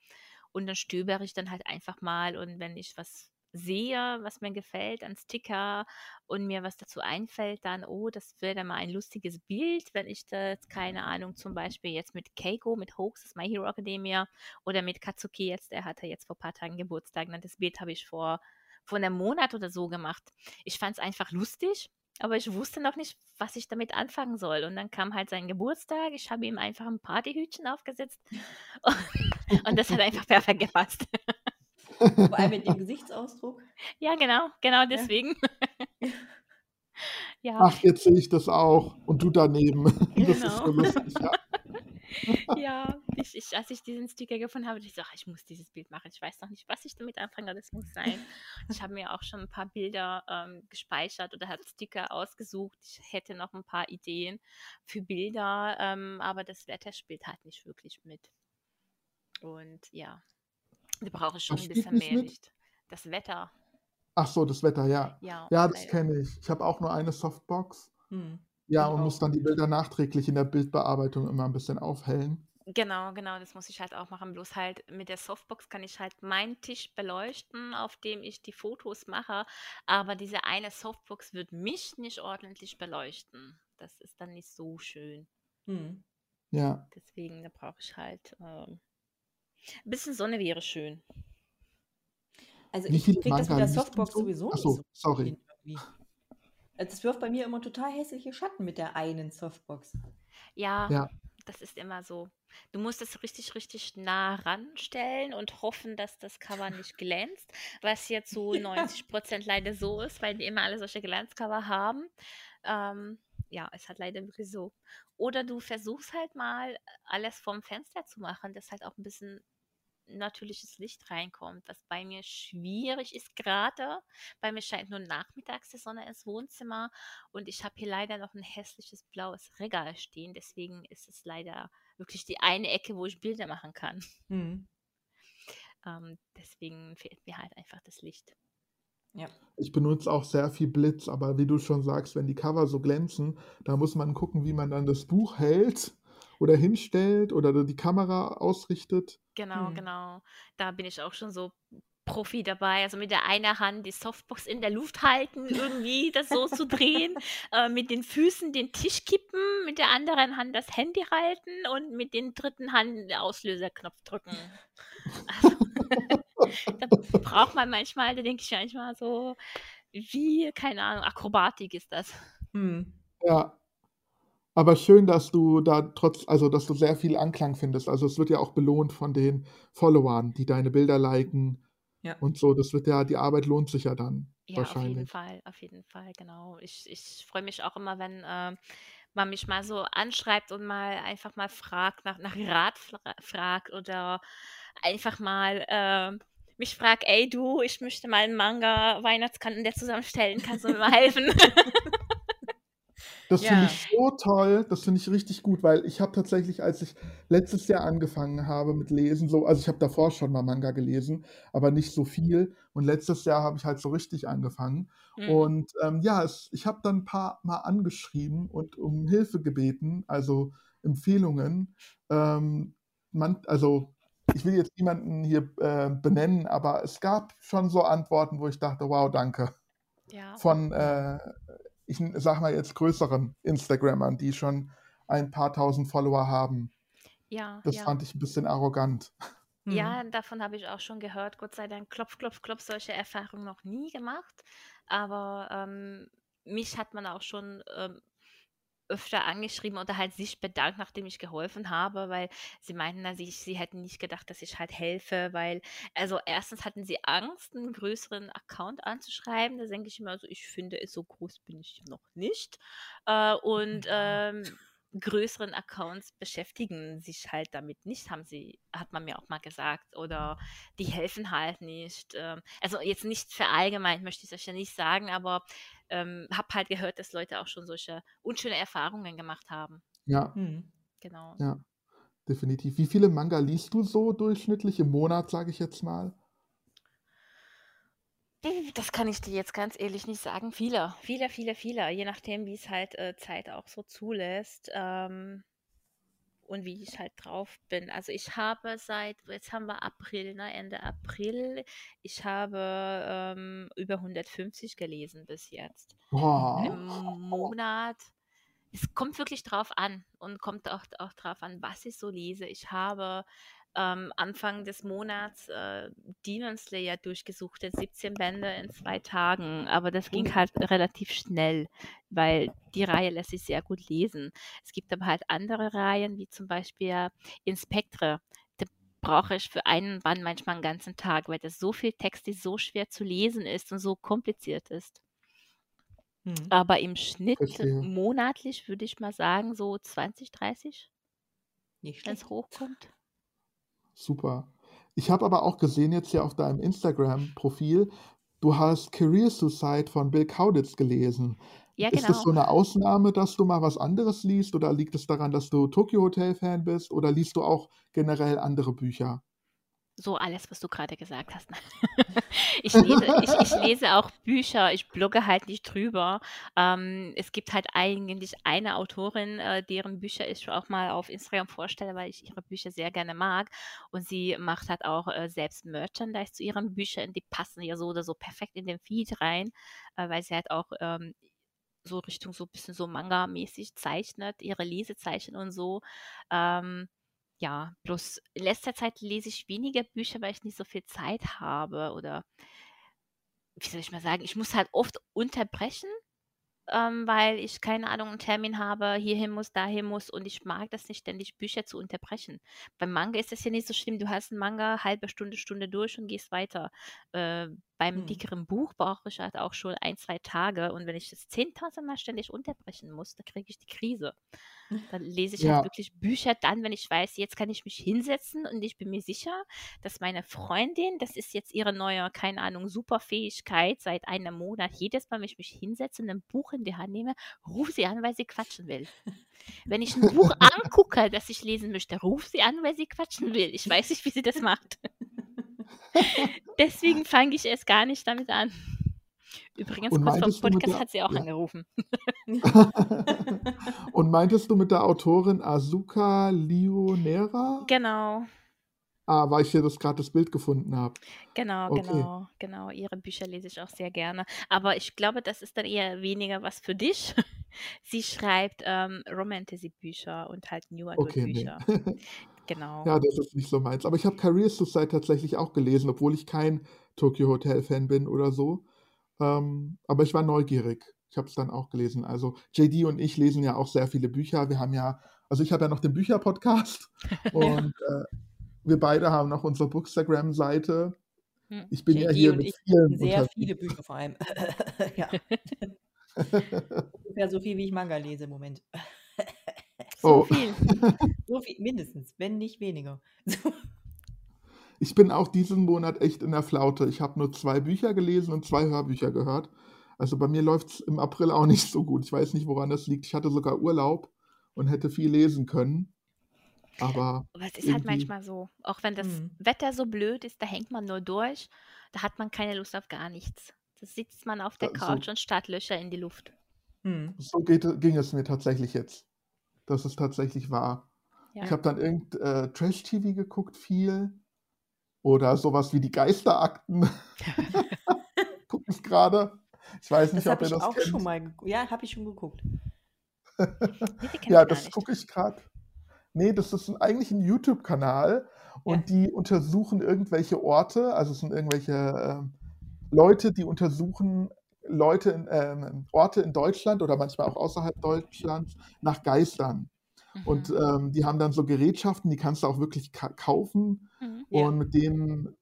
Und dann stöbere ich dann halt einfach mal und wenn ich was sehe, was mir gefällt, an Sticker und mir was dazu einfällt, dann, oh, das wäre dann mal ein lustiges Bild, wenn ich das, keine Ahnung, zum Beispiel jetzt mit Keiko, mit Hoax, das My Hero Academia, oder mit Katsuki jetzt, der hatte jetzt vor ein paar Tagen Geburtstag, und das Bild habe ich vor, vor einem Monat oder so gemacht. Ich fand es einfach lustig aber ich wusste noch nicht, was ich damit anfangen soll. Und dann kam halt sein Geburtstag. Ich habe ihm einfach ein Partyhütchen aufgesetzt. (laughs) Und, und das hat einfach perfekt gepasst. Vor allem mit dem Gesichtsausdruck. Ja, genau, genau deswegen. (laughs) Ja. Ach, jetzt sehe ich das auch. Und du daneben. Genau. (laughs) Das ist so lustig, ja. (laughs) ja, ich, ich, als ich diesen Sticker gefunden habe, ich so, ach, ich muss dieses Bild machen. Ich weiß noch nicht, was ich damit anfange, aber das muss sein. Ich habe mir auch schon ein paar Bilder ähm, gespeichert oder habe Sticker ausgesucht. Ich hätte noch ein paar Ideen für Bilder, ähm, aber das Wetter spielt halt nicht wirklich mit. Und ja, da brauche ich schon ein bisschen mehr mit? Licht. Das Wetter. Ach so, das Wetter, ja. Ja, ja das kenne ich. Ich habe auch nur eine Softbox. Hm. Ja, und muss dann die Bilder nachträglich in der Bildbearbeitung immer ein bisschen aufhellen. Genau, genau, das muss ich halt auch machen. Bloß halt mit der Softbox kann ich halt meinen Tisch beleuchten, auf dem ich die Fotos mache. Aber diese eine Softbox wird mich nicht ordentlich beleuchten. Das ist dann nicht so schön. Hm. Ja. Deswegen, da brauche ich halt ähm, ein bisschen Sonne wäre schön. Also Wie ich kriege das mit der Softbox so? sowieso Ach so, sorry. Also es wirft bei mir immer total hässliche Schatten mit der einen Softbox. Ja, ja, das ist immer so. Du musst es richtig, richtig nah ranstellen und hoffen, dass das Cover nicht (laughs) glänzt, was jetzt so 90 Prozent leider so ist, weil die immer alle solche Glanzcover haben. Ähm, ja, ist halt leider wirklich so. Oder du versuchst halt mal alles vom Fenster zu machen, das halt auch ein bisschen natürliches Licht reinkommt, was bei mir schwierig ist gerade. Bei mir scheint nur nachmittags die Sonne ins Wohnzimmer und ich habe hier leider noch ein hässliches blaues Regal stehen. Deswegen ist es leider wirklich die eine Ecke, wo ich Bilder machen kann. Mhm. Ähm, deswegen fehlt mir halt einfach das Licht. Ja. Ich benutze auch sehr viel Blitz, aber wie du schon sagst, wenn die Cover so glänzen, da muss man gucken, wie man dann das Buch hält oder hinstellt oder die Kamera ausrichtet. Genau, hm. genau. Da bin ich auch schon so Profi dabei, also mit der einen Hand die Softbox in der Luft halten, irgendwie das so zu drehen, (laughs) äh, mit den Füßen den Tisch kippen, mit der anderen Hand das Handy halten und mit den dritten Hand den Auslöserknopf drücken. Also, (laughs) da braucht man manchmal, da denke ich manchmal so, wie, keine Ahnung, Akrobatik ist das. Hm. Ja, aber schön, dass du da trotz also, dass du sehr viel Anklang findest. Also, es wird ja auch belohnt von den Followern, die deine Bilder liken Ja. und so. Das wird ja die Arbeit lohnt sich ja dann Ja, auf jeden Fall, auf jeden Fall, genau. Ich ich freue mich auch immer, wenn, äh, man mich mal so anschreibt und mal einfach mal fragt nach nach Rat fragt oder einfach mal, äh, mich fragt: „Ey du, ich möchte mal einen Manga-Weihnachtskalender zusammenstellen. Kannst du mir mal helfen?“ Das finde ich so toll, das finde ich richtig gut, weil ich habe tatsächlich, als ich letztes Jahr angefangen habe mit Lesen, so, also ich habe davor schon mal Manga gelesen, aber nicht so viel. Und letztes Jahr habe ich halt so richtig angefangen. Mhm. Und ähm, ja, es, ich habe dann ein paar Mal angeschrieben und um Hilfe gebeten, also Empfehlungen. Ähm, man, also ich will jetzt niemanden hier äh, benennen, aber es gab schon so Antworten, wo ich dachte, wow, danke. Ja. Von äh, ich sag mal jetzt größeren Instagrammern, die schon ein paar tausend Follower haben. Ja. Das ja. fand ich ein bisschen arrogant. Ja, mhm. davon habe ich auch schon gehört. Gott sei Dank, klopf, klopf, klopf, solche Erfahrungen noch nie gemacht. Aber ähm, mich hat man auch schon ähm, öfter angeschrieben oder halt sich bedankt, nachdem ich geholfen habe, weil sie meinten, dass ich, sie hätten nicht gedacht, dass ich halt helfe, weil, also erstens hatten sie Angst, einen größeren Account anzuschreiben. Da denke ich immer so, ich finde, so groß bin ich noch nicht. Äh, und ähm, größeren Accounts beschäftigen sich halt damit nicht, haben sie, hat man mir auch mal gesagt, oder die helfen halt nicht. Ähm, also jetzt nicht verallgemeint, möchte ich das ja nicht sagen, aber ähm, habe halt gehört, dass Leute auch schon solche unschöne Erfahrungen gemacht haben. Ja. Hm. Genau. Ja, definitiv. Wie viele Manga liest du so durchschnittlich im Monat, sage ich jetzt mal? Das kann ich dir jetzt ganz ehrlich nicht sagen. Viele, viele, viele, viele. Je nachdem, wie es halt äh, Zeit auch so zulässt ähm, und wie ich halt drauf bin. Also ich habe seit, jetzt haben wir April, ne, Ende April, ich habe ähm, über 150 gelesen bis jetzt. Oh. Im Monat. Es kommt wirklich drauf an und kommt auch, auch drauf an, was ich so lese. Ich habe ähm, Anfang des Monats äh, Demon Slayer durchgesucht, 17 Bände in zwei Tagen. Aber das ging Ui. halt relativ schnell, weil die Reihe lässt sich sehr gut lesen. Es gibt aber halt andere Reihen, wie zum Beispiel Inspektre. Da brauche ich für einen Band manchmal einen ganzen Tag, weil das so viel Text ist, so schwer zu lesen ist und so kompliziert ist. Hm. Aber im Schnitt Verstehe. monatlich würde ich mal sagen, so 20, 30, Nicht wenn es hochkommt. Super. Ich habe aber auch gesehen jetzt hier auf deinem Instagram-Profil, du hast Career Suicide von Bill Kaulitz gelesen. Ja, Ist das genau. so eine Ausnahme, dass du mal was anderes liest oder liegt es daran, dass du Tokyo Hotel Fan bist oder liest du auch generell andere Bücher? So alles, was du gerade gesagt hast. (laughs) Ich lese, ich, ich lese auch Bücher, ich blogge halt nicht drüber. Ähm, es gibt halt eigentlich eine Autorin, äh, deren Bücher ich auch mal auf Instagram vorstelle, weil ich ihre Bücher sehr gerne mag. Und sie macht halt auch äh, selbst Merchandise zu ihren Büchern. Die passen ja so oder so perfekt in den Feed rein, äh, weil sie halt auch ähm, so Richtung so ein bisschen so Manga-mäßig zeichnet, ihre Lesezeichen und so. Ähm, ja, bloß in letzter Zeit lese ich weniger Bücher, weil ich nicht so viel Zeit habe oder wie soll ich mal sagen, ich muss halt oft unterbrechen, ähm, weil ich keine Ahnung, einen Termin habe, hierhin muss, dahin muss und ich mag das nicht, ständig Bücher zu unterbrechen. Beim Manga ist das ja nicht so schlimm. Du hast einen Manga, halbe Stunde, Stunde durch und gehst weiter. Äh, beim Hm. dickeren Buch brauche ich halt auch schon ein, zwei Tage und wenn ich das 10.000 Mal ständig unterbrechen muss, dann kriege ich die Krise. Dann lese ich halt Ja, wirklich Bücher dann, wenn ich weiß, jetzt kann ich mich hinsetzen und ich bin mir sicher, dass meine Freundin, das ist jetzt ihre neue, keine Ahnung, Superfähigkeit seit einem Monat, jedes Mal, wenn ich mich hinsetze und ein Buch in die Hand nehme, ruft sie an, weil sie quatschen will. Wenn ich ein Buch (laughs) angucke, das ich lesen möchte, ruft sie an, weil sie quatschen will. Ich weiß nicht, wie sie das macht. (laughs) Deswegen fange ich erst gar nicht damit an. Übrigens, und kurz vor dem meintest du mit Podcast der, hat sie auch ja. angerufen. (laughs) Und meintest du mit der Autorin Asuka Lionera? Genau, Ah, weil ich hier das gerade das Bild gefunden habe. genau, Okay. genau, genau. Ihre Bücher lese ich auch sehr gerne. Aber ich glaube, das ist dann eher weniger was für dich. (laughs) Sie schreibt ähm, Romantasy-Bücher und halt New Okay, nee. Genau. Ja, das ist nicht so meins. Aber ich habe Career Suicide tatsächlich auch gelesen, obwohl ich kein Tokyo Hotel Fan bin oder so. Ähm, aber ich war neugierig. Ich habe es dann auch gelesen. Also JD und ich lesen ja auch sehr viele Bücher. Wir haben ja, also ich habe ja noch den Bücherpodcast (laughs) Ja. und äh, wir beide haben noch unsere Bookstagram-Seite. Hm. Ich bin ja JD hier und mit ich vielen lesen sehr unterwegs. viele Bücher vor allem. (laughs) ja, (laughs) ungefähr so viel, wie ich Manga lese im Moment. So Oh. viel. (laughs) So viel, mindestens, wenn nicht weniger. So. (laughs) Ich bin auch diesen Monat echt in der Flaute. Ich habe nur zwei Bücher gelesen und zwei Hörbücher gehört. Also bei mir läuft es im April auch (laughs) nicht so gut. Ich weiß nicht, woran das liegt. Ich hatte sogar Urlaub und hätte viel lesen können. Aber Aber es ist halt manchmal so. Auch wenn das Hm. Wetter so blöd ist, da hängt man nur durch. Da hat man keine Lust auf gar nichts. Da sitzt man auf der da, Couch so, und starrt Löcher in die Luft. Hm. so geht, ging es mir tatsächlich jetzt. Das ist tatsächlich wahr. Ich Ja. habe dann irgend äh, Trash-TV geguckt, viel. Oder sowas wie die Geisterakten. (laughs) (laughs) Gucke ich gerade. Ich weiß Das nicht, ob habe ihr ich das auch schon kennt. mal geguckt. Ja, habe ich schon geguckt. (laughs) Ja, ich das gucke ich gerade. Nee, das ist ein, eigentlich ein YouTube-Kanal Ja. und die untersuchen irgendwelche Orte, also es sind irgendwelche ähm, Leute, die untersuchen Leute in, ähm, Orte in Deutschland oder manchmal auch außerhalb Deutschlands nach Geistern. Und Mhm. ähm, die haben dann so Gerätschaften, die kannst du auch wirklich ka kaufen Mhm. Ja. und mit denen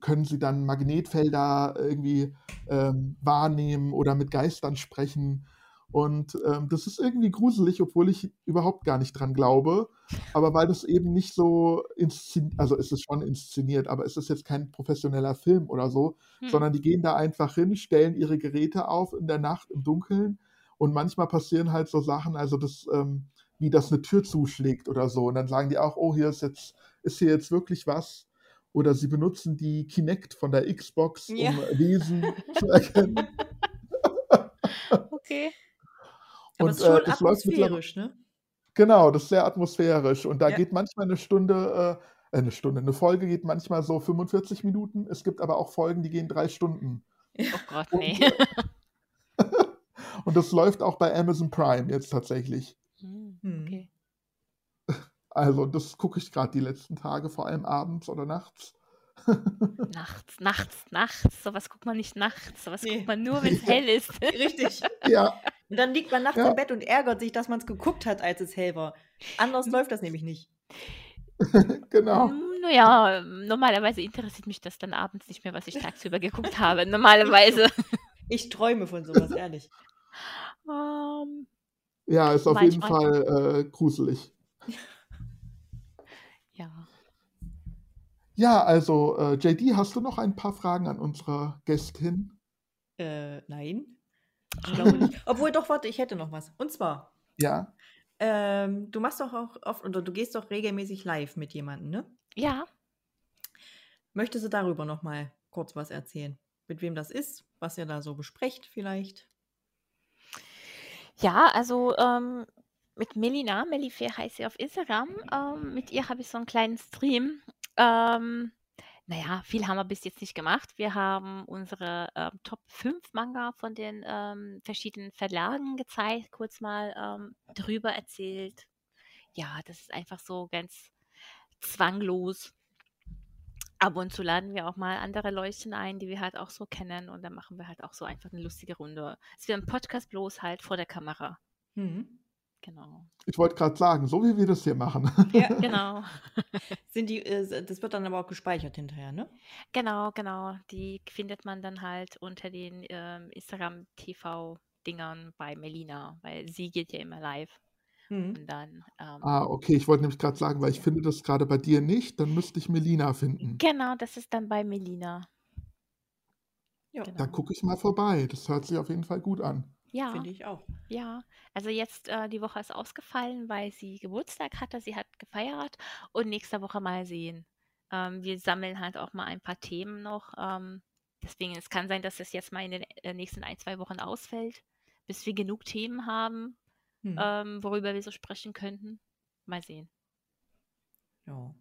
können sie dann Magnetfelder irgendwie ähm, wahrnehmen oder mit Geistern sprechen. Und ähm, das ist irgendwie gruselig, obwohl ich überhaupt gar nicht dran glaube. Aber weil das eben nicht so inszeniert, also es ist schon inszeniert, aber es ist jetzt kein professioneller Film oder so, Hm. sondern die gehen da einfach hin, stellen ihre Geräte auf in der Nacht im Dunkeln und manchmal passieren halt so Sachen, also das, ähm, wie das eine Tür zuschlägt oder so. Und dann sagen die auch, oh, hier ist jetzt, ist hier jetzt wirklich was. Oder sie benutzen die Kinect von der Xbox, Ja. um Wesen zu (laughs) erkennen. Okay. Aber Und es ist schon äh, atmosphärisch, ne? Genau, das ist sehr atmosphärisch. Und da Ja. geht manchmal eine Stunde, äh, eine Stunde, eine Folge geht manchmal so 45 Minuten. Es gibt aber auch Folgen, die gehen drei Stunden. (laughs) Oh Gott, Und, nee. (laughs) und das läuft auch bei Amazon Prime jetzt tatsächlich. Hm, Hm. Okay. (laughs) Also das gucke ich gerade die letzten Tage, vor allem abends oder nachts. Nachts, nachts, nachts. Sowas guckt man nicht nachts. Sowas Nee. guckt man nur, wenn es hell ist. Richtig. Ja, Und dann liegt man nachts Ja. im Bett und ärgert sich, dass man es geguckt hat, als es hell war. Anders läuft das nämlich nicht. (laughs) genau. Mm, Naja, normalerweise interessiert mich das dann abends nicht mehr, was ich tagsüber geguckt habe. Normalerweise. (laughs) Ich träume von sowas, ehrlich. Ähm, Ja, ist auf jeden. Fall äh, gruselig. ja. Ja, also äh, JD, hast du noch ein paar Fragen an unsere Gästin? Äh, nein. Ich glaube nicht. (laughs) Obwohl, doch, warte, ich hätte noch was. Und zwar, Ja, ähm, du machst doch auch oft, oder du gehst doch regelmäßig live mit jemandem, ne? Ja, Möchtest du darüber noch mal kurz was erzählen? Mit wem das ist, was ihr da so besprecht vielleicht? Ja, also ähm, mit Melina, Melifair heißt sie auf Instagram. Ähm, mit ihr habe ich so einen kleinen Stream. Ähm, naja, viel haben wir bis jetzt nicht gemacht. Wir haben unsere ähm, Top 5 Manga von den ähm, verschiedenen Verlagen gezeigt, kurz mal ähm, drüber erzählt. Ja, das ist einfach so ganz zwanglos. Ab und zu laden wir auch mal andere Leutchen ein, die wir halt auch so kennen. Und dann machen wir halt auch so einfach eine lustige Runde. Es wird ein Podcast bloß halt vor der Kamera. Mhm. Genau. ich wollte gerade sagen, so wie wir das hier machen. Ja, (laughs) Genau. (laughs) sind die, äh, das wird dann aber auch gespeichert hinterher, ne? Genau, genau. Die findet man dann halt unter den ähm, Instagram-TV-Dingern bei Melina, weil sie geht ja immer live. Mhm. Und dann, ähm, Ah, okay, ich wollte nämlich gerade sagen, weil ich finde das gerade bei dir nicht, dann müsste ich Melina finden. genau, das ist dann bei Melina. Ja, Genau. Da gucke ich mal vorbei. Das hört sich auf jeden Fall gut an. Ja, finde ich auch. ja. Also jetzt äh, die Woche ist ausgefallen, weil sie Geburtstag hatte. Sie hat gefeiert und nächste Woche mal sehen. Ähm, wir sammeln halt auch mal ein paar Themen noch. Ähm, deswegen, es kann sein, dass es jetzt mal in den äh, nächsten ein, zwei Wochen ausfällt, bis wir genug Themen haben, Mhm. ähm, worüber wir so sprechen könnten. Mal sehen. ja.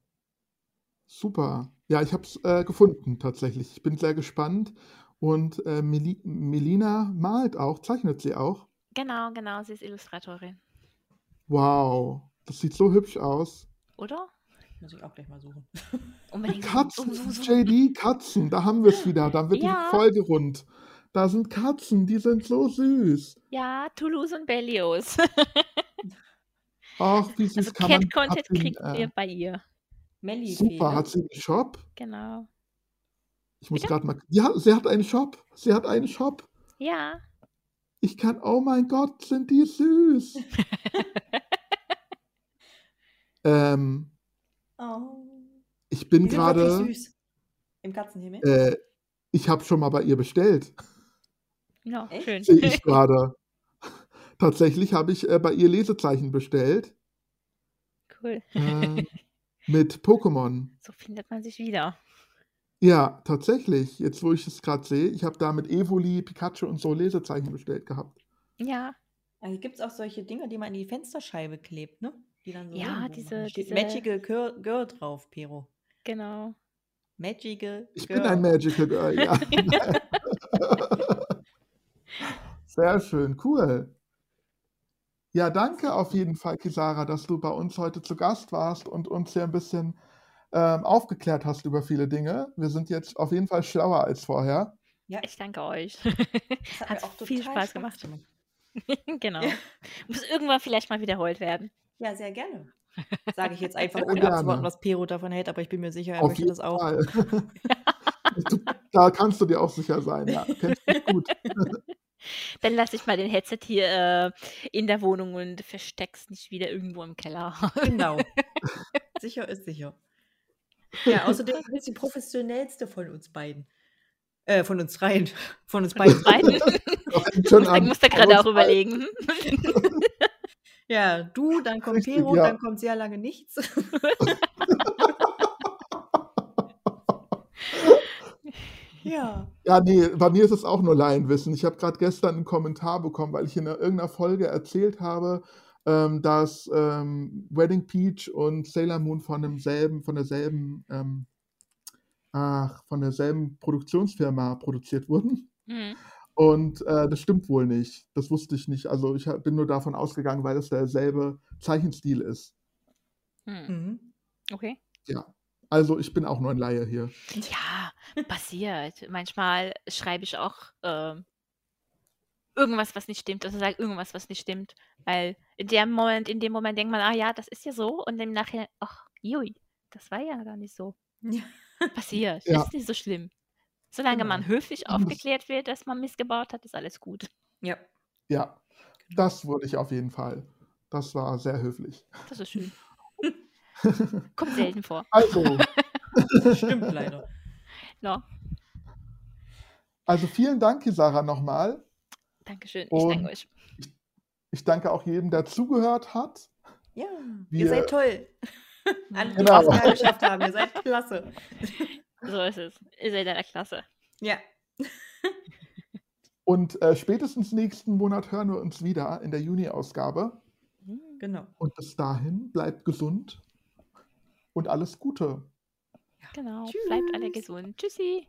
Super. Ja, ich habe es äh, gefunden tatsächlich. Ich bin sehr gespannt. Und äh, Meli Melina malt auch, zeichnet sie auch. Genau, genau, sie ist Illustratorin. Wow, das sieht so hübsch aus. Oder? Muss ich auch gleich mal suchen. (laughs) Unbedingt. Katzen. JD, Katzen, da haben wir es wieder. Da wird Ja. die Folge rund. Da sind Katzen, die sind so süß. Ja, Toulouse und Berlioz. (laughs) Ach, wie süß Also kann man Cat-Content Katzen, kriegt äh, ihr bei ihr. Melli Super, hat sie einen Shop? Genau. Ich muss gerade mal. Ja, sie hat einen Shop. Sie hat einen Shop. Ja. Ich kann, oh mein Gott, sind die süß. (laughs) ähm, Oh. ich bin gerade. Im Katzenhimmel? äh, ich habe schon mal bei ihr bestellt. Ja, Echt? schön. Sehe ich gerade. Tatsächlich habe ich äh, bei ihr Lesezeichen bestellt cool. äh, (laughs) mit Pokémon. So findet man sich wieder. Ja, tatsächlich. Jetzt, wo ich es gerade sehe, ich habe da mit Evoli, Pikachu und so Lesezeichen bestellt gehabt. Ja, Also gibt es auch solche Dinger, die man in die Fensterscheibe klebt, ne? Die dann so Ja, diese- diese- Magical Girl, Girl drauf, Pero. genau. Magical Ich Girl. bin ein Magical Girl, ja. (laughs) Sehr schön, cool. Ja, danke auf jeden Fall, Kisara, dass du bei uns heute zu Gast warst und uns hier ein bisschen aufgeklärt hast über viele Dinge. Wir sind jetzt auf jeden Fall schlauer als vorher. Ja, Ich danke euch. (laughs) das Hat mir auch viel Spaß gemacht. gemacht. (laughs) genau. Ja. Muss irgendwann vielleicht mal wiederholt werden. Ja, sehr gerne. (laughs) Sage ich jetzt einfach, ohne abzuwarten, was Pero davon hält, aber ich bin mir sicher, er Auf möchte jeden das auch. Fall. du, da kannst du dir auch sicher sein, ja. Kennst dich gut. Dann lasse ich mal den Headset hier äh, in der Wohnung und versteck's nicht wieder irgendwo im Keller. Genau. sicher ist sicher. (laughs) Ja, außerdem du bist die professionellste von uns beiden. Äh, von uns dreien. (laughs) Von uns beiden. (laughs) Ich muss da gerade auch überlegen. Ja, du, dann kommt Richtig, Pero, ja. dann kommt sehr lange nichts. ja. Ja, nee, bei mir ist es auch nur Laienwissen. Ich habe gerade gestern einen Kommentar bekommen, weil ich in irgendeiner Folge erzählt habe, ähm, dass ähm, Wedding Peach und Sailor Moon von demselben, von derselben, ähm, ach, von derselben Produktionsfirma produziert wurden. Mhm. Und äh, das stimmt wohl nicht. Das wusste ich nicht. Also ich hab- bin nur davon ausgegangen, weil es derselbe Zeichenstil ist. Hm. Mhm. Okay. Ja. Also ich bin auch nur ein Laie hier. Ja, passiert. Manchmal schreibe ich auch ähm, irgendwas, was nicht stimmt. Also sage irgendwas, was nicht stimmt. Weil in dem Moment, in dem Moment denkt man, ah ja, das ist ja so. Und im Nachhinein, ach, jui, das war ja gar nicht so. Ja. (laughs) Passiert. Ja. Ist nicht so schlimm. Solange Genau. man höflich muss- aufgeklärt wird, dass man missgebaut hat, ist alles gut. ja. Ja, das wurde ich auf jeden Fall. Das war sehr höflich. Das ist schön. (laughs) Kommt selten vor. Also, (laughs) Stimmt leider. No. also vielen Dank, Sarah, nochmal. Dankeschön. Ich Und- danke euch. Ich danke auch jedem, der zugehört hat. Ja, Wir- ihr seid toll. (laughs) An die Genau. wir geschafft haben. Ihr seid klasse. (laughs) So ist es. Ihr seid in der Klasse. Ja. (laughs) Und äh, spätestens nächsten Monat hören wir uns wieder in der Juni-Ausgabe. Hm. Genau. Und bis dahin bleibt gesund und alles Gute. Genau. Bleibt alle Tschüss. gesund. Tschüssi.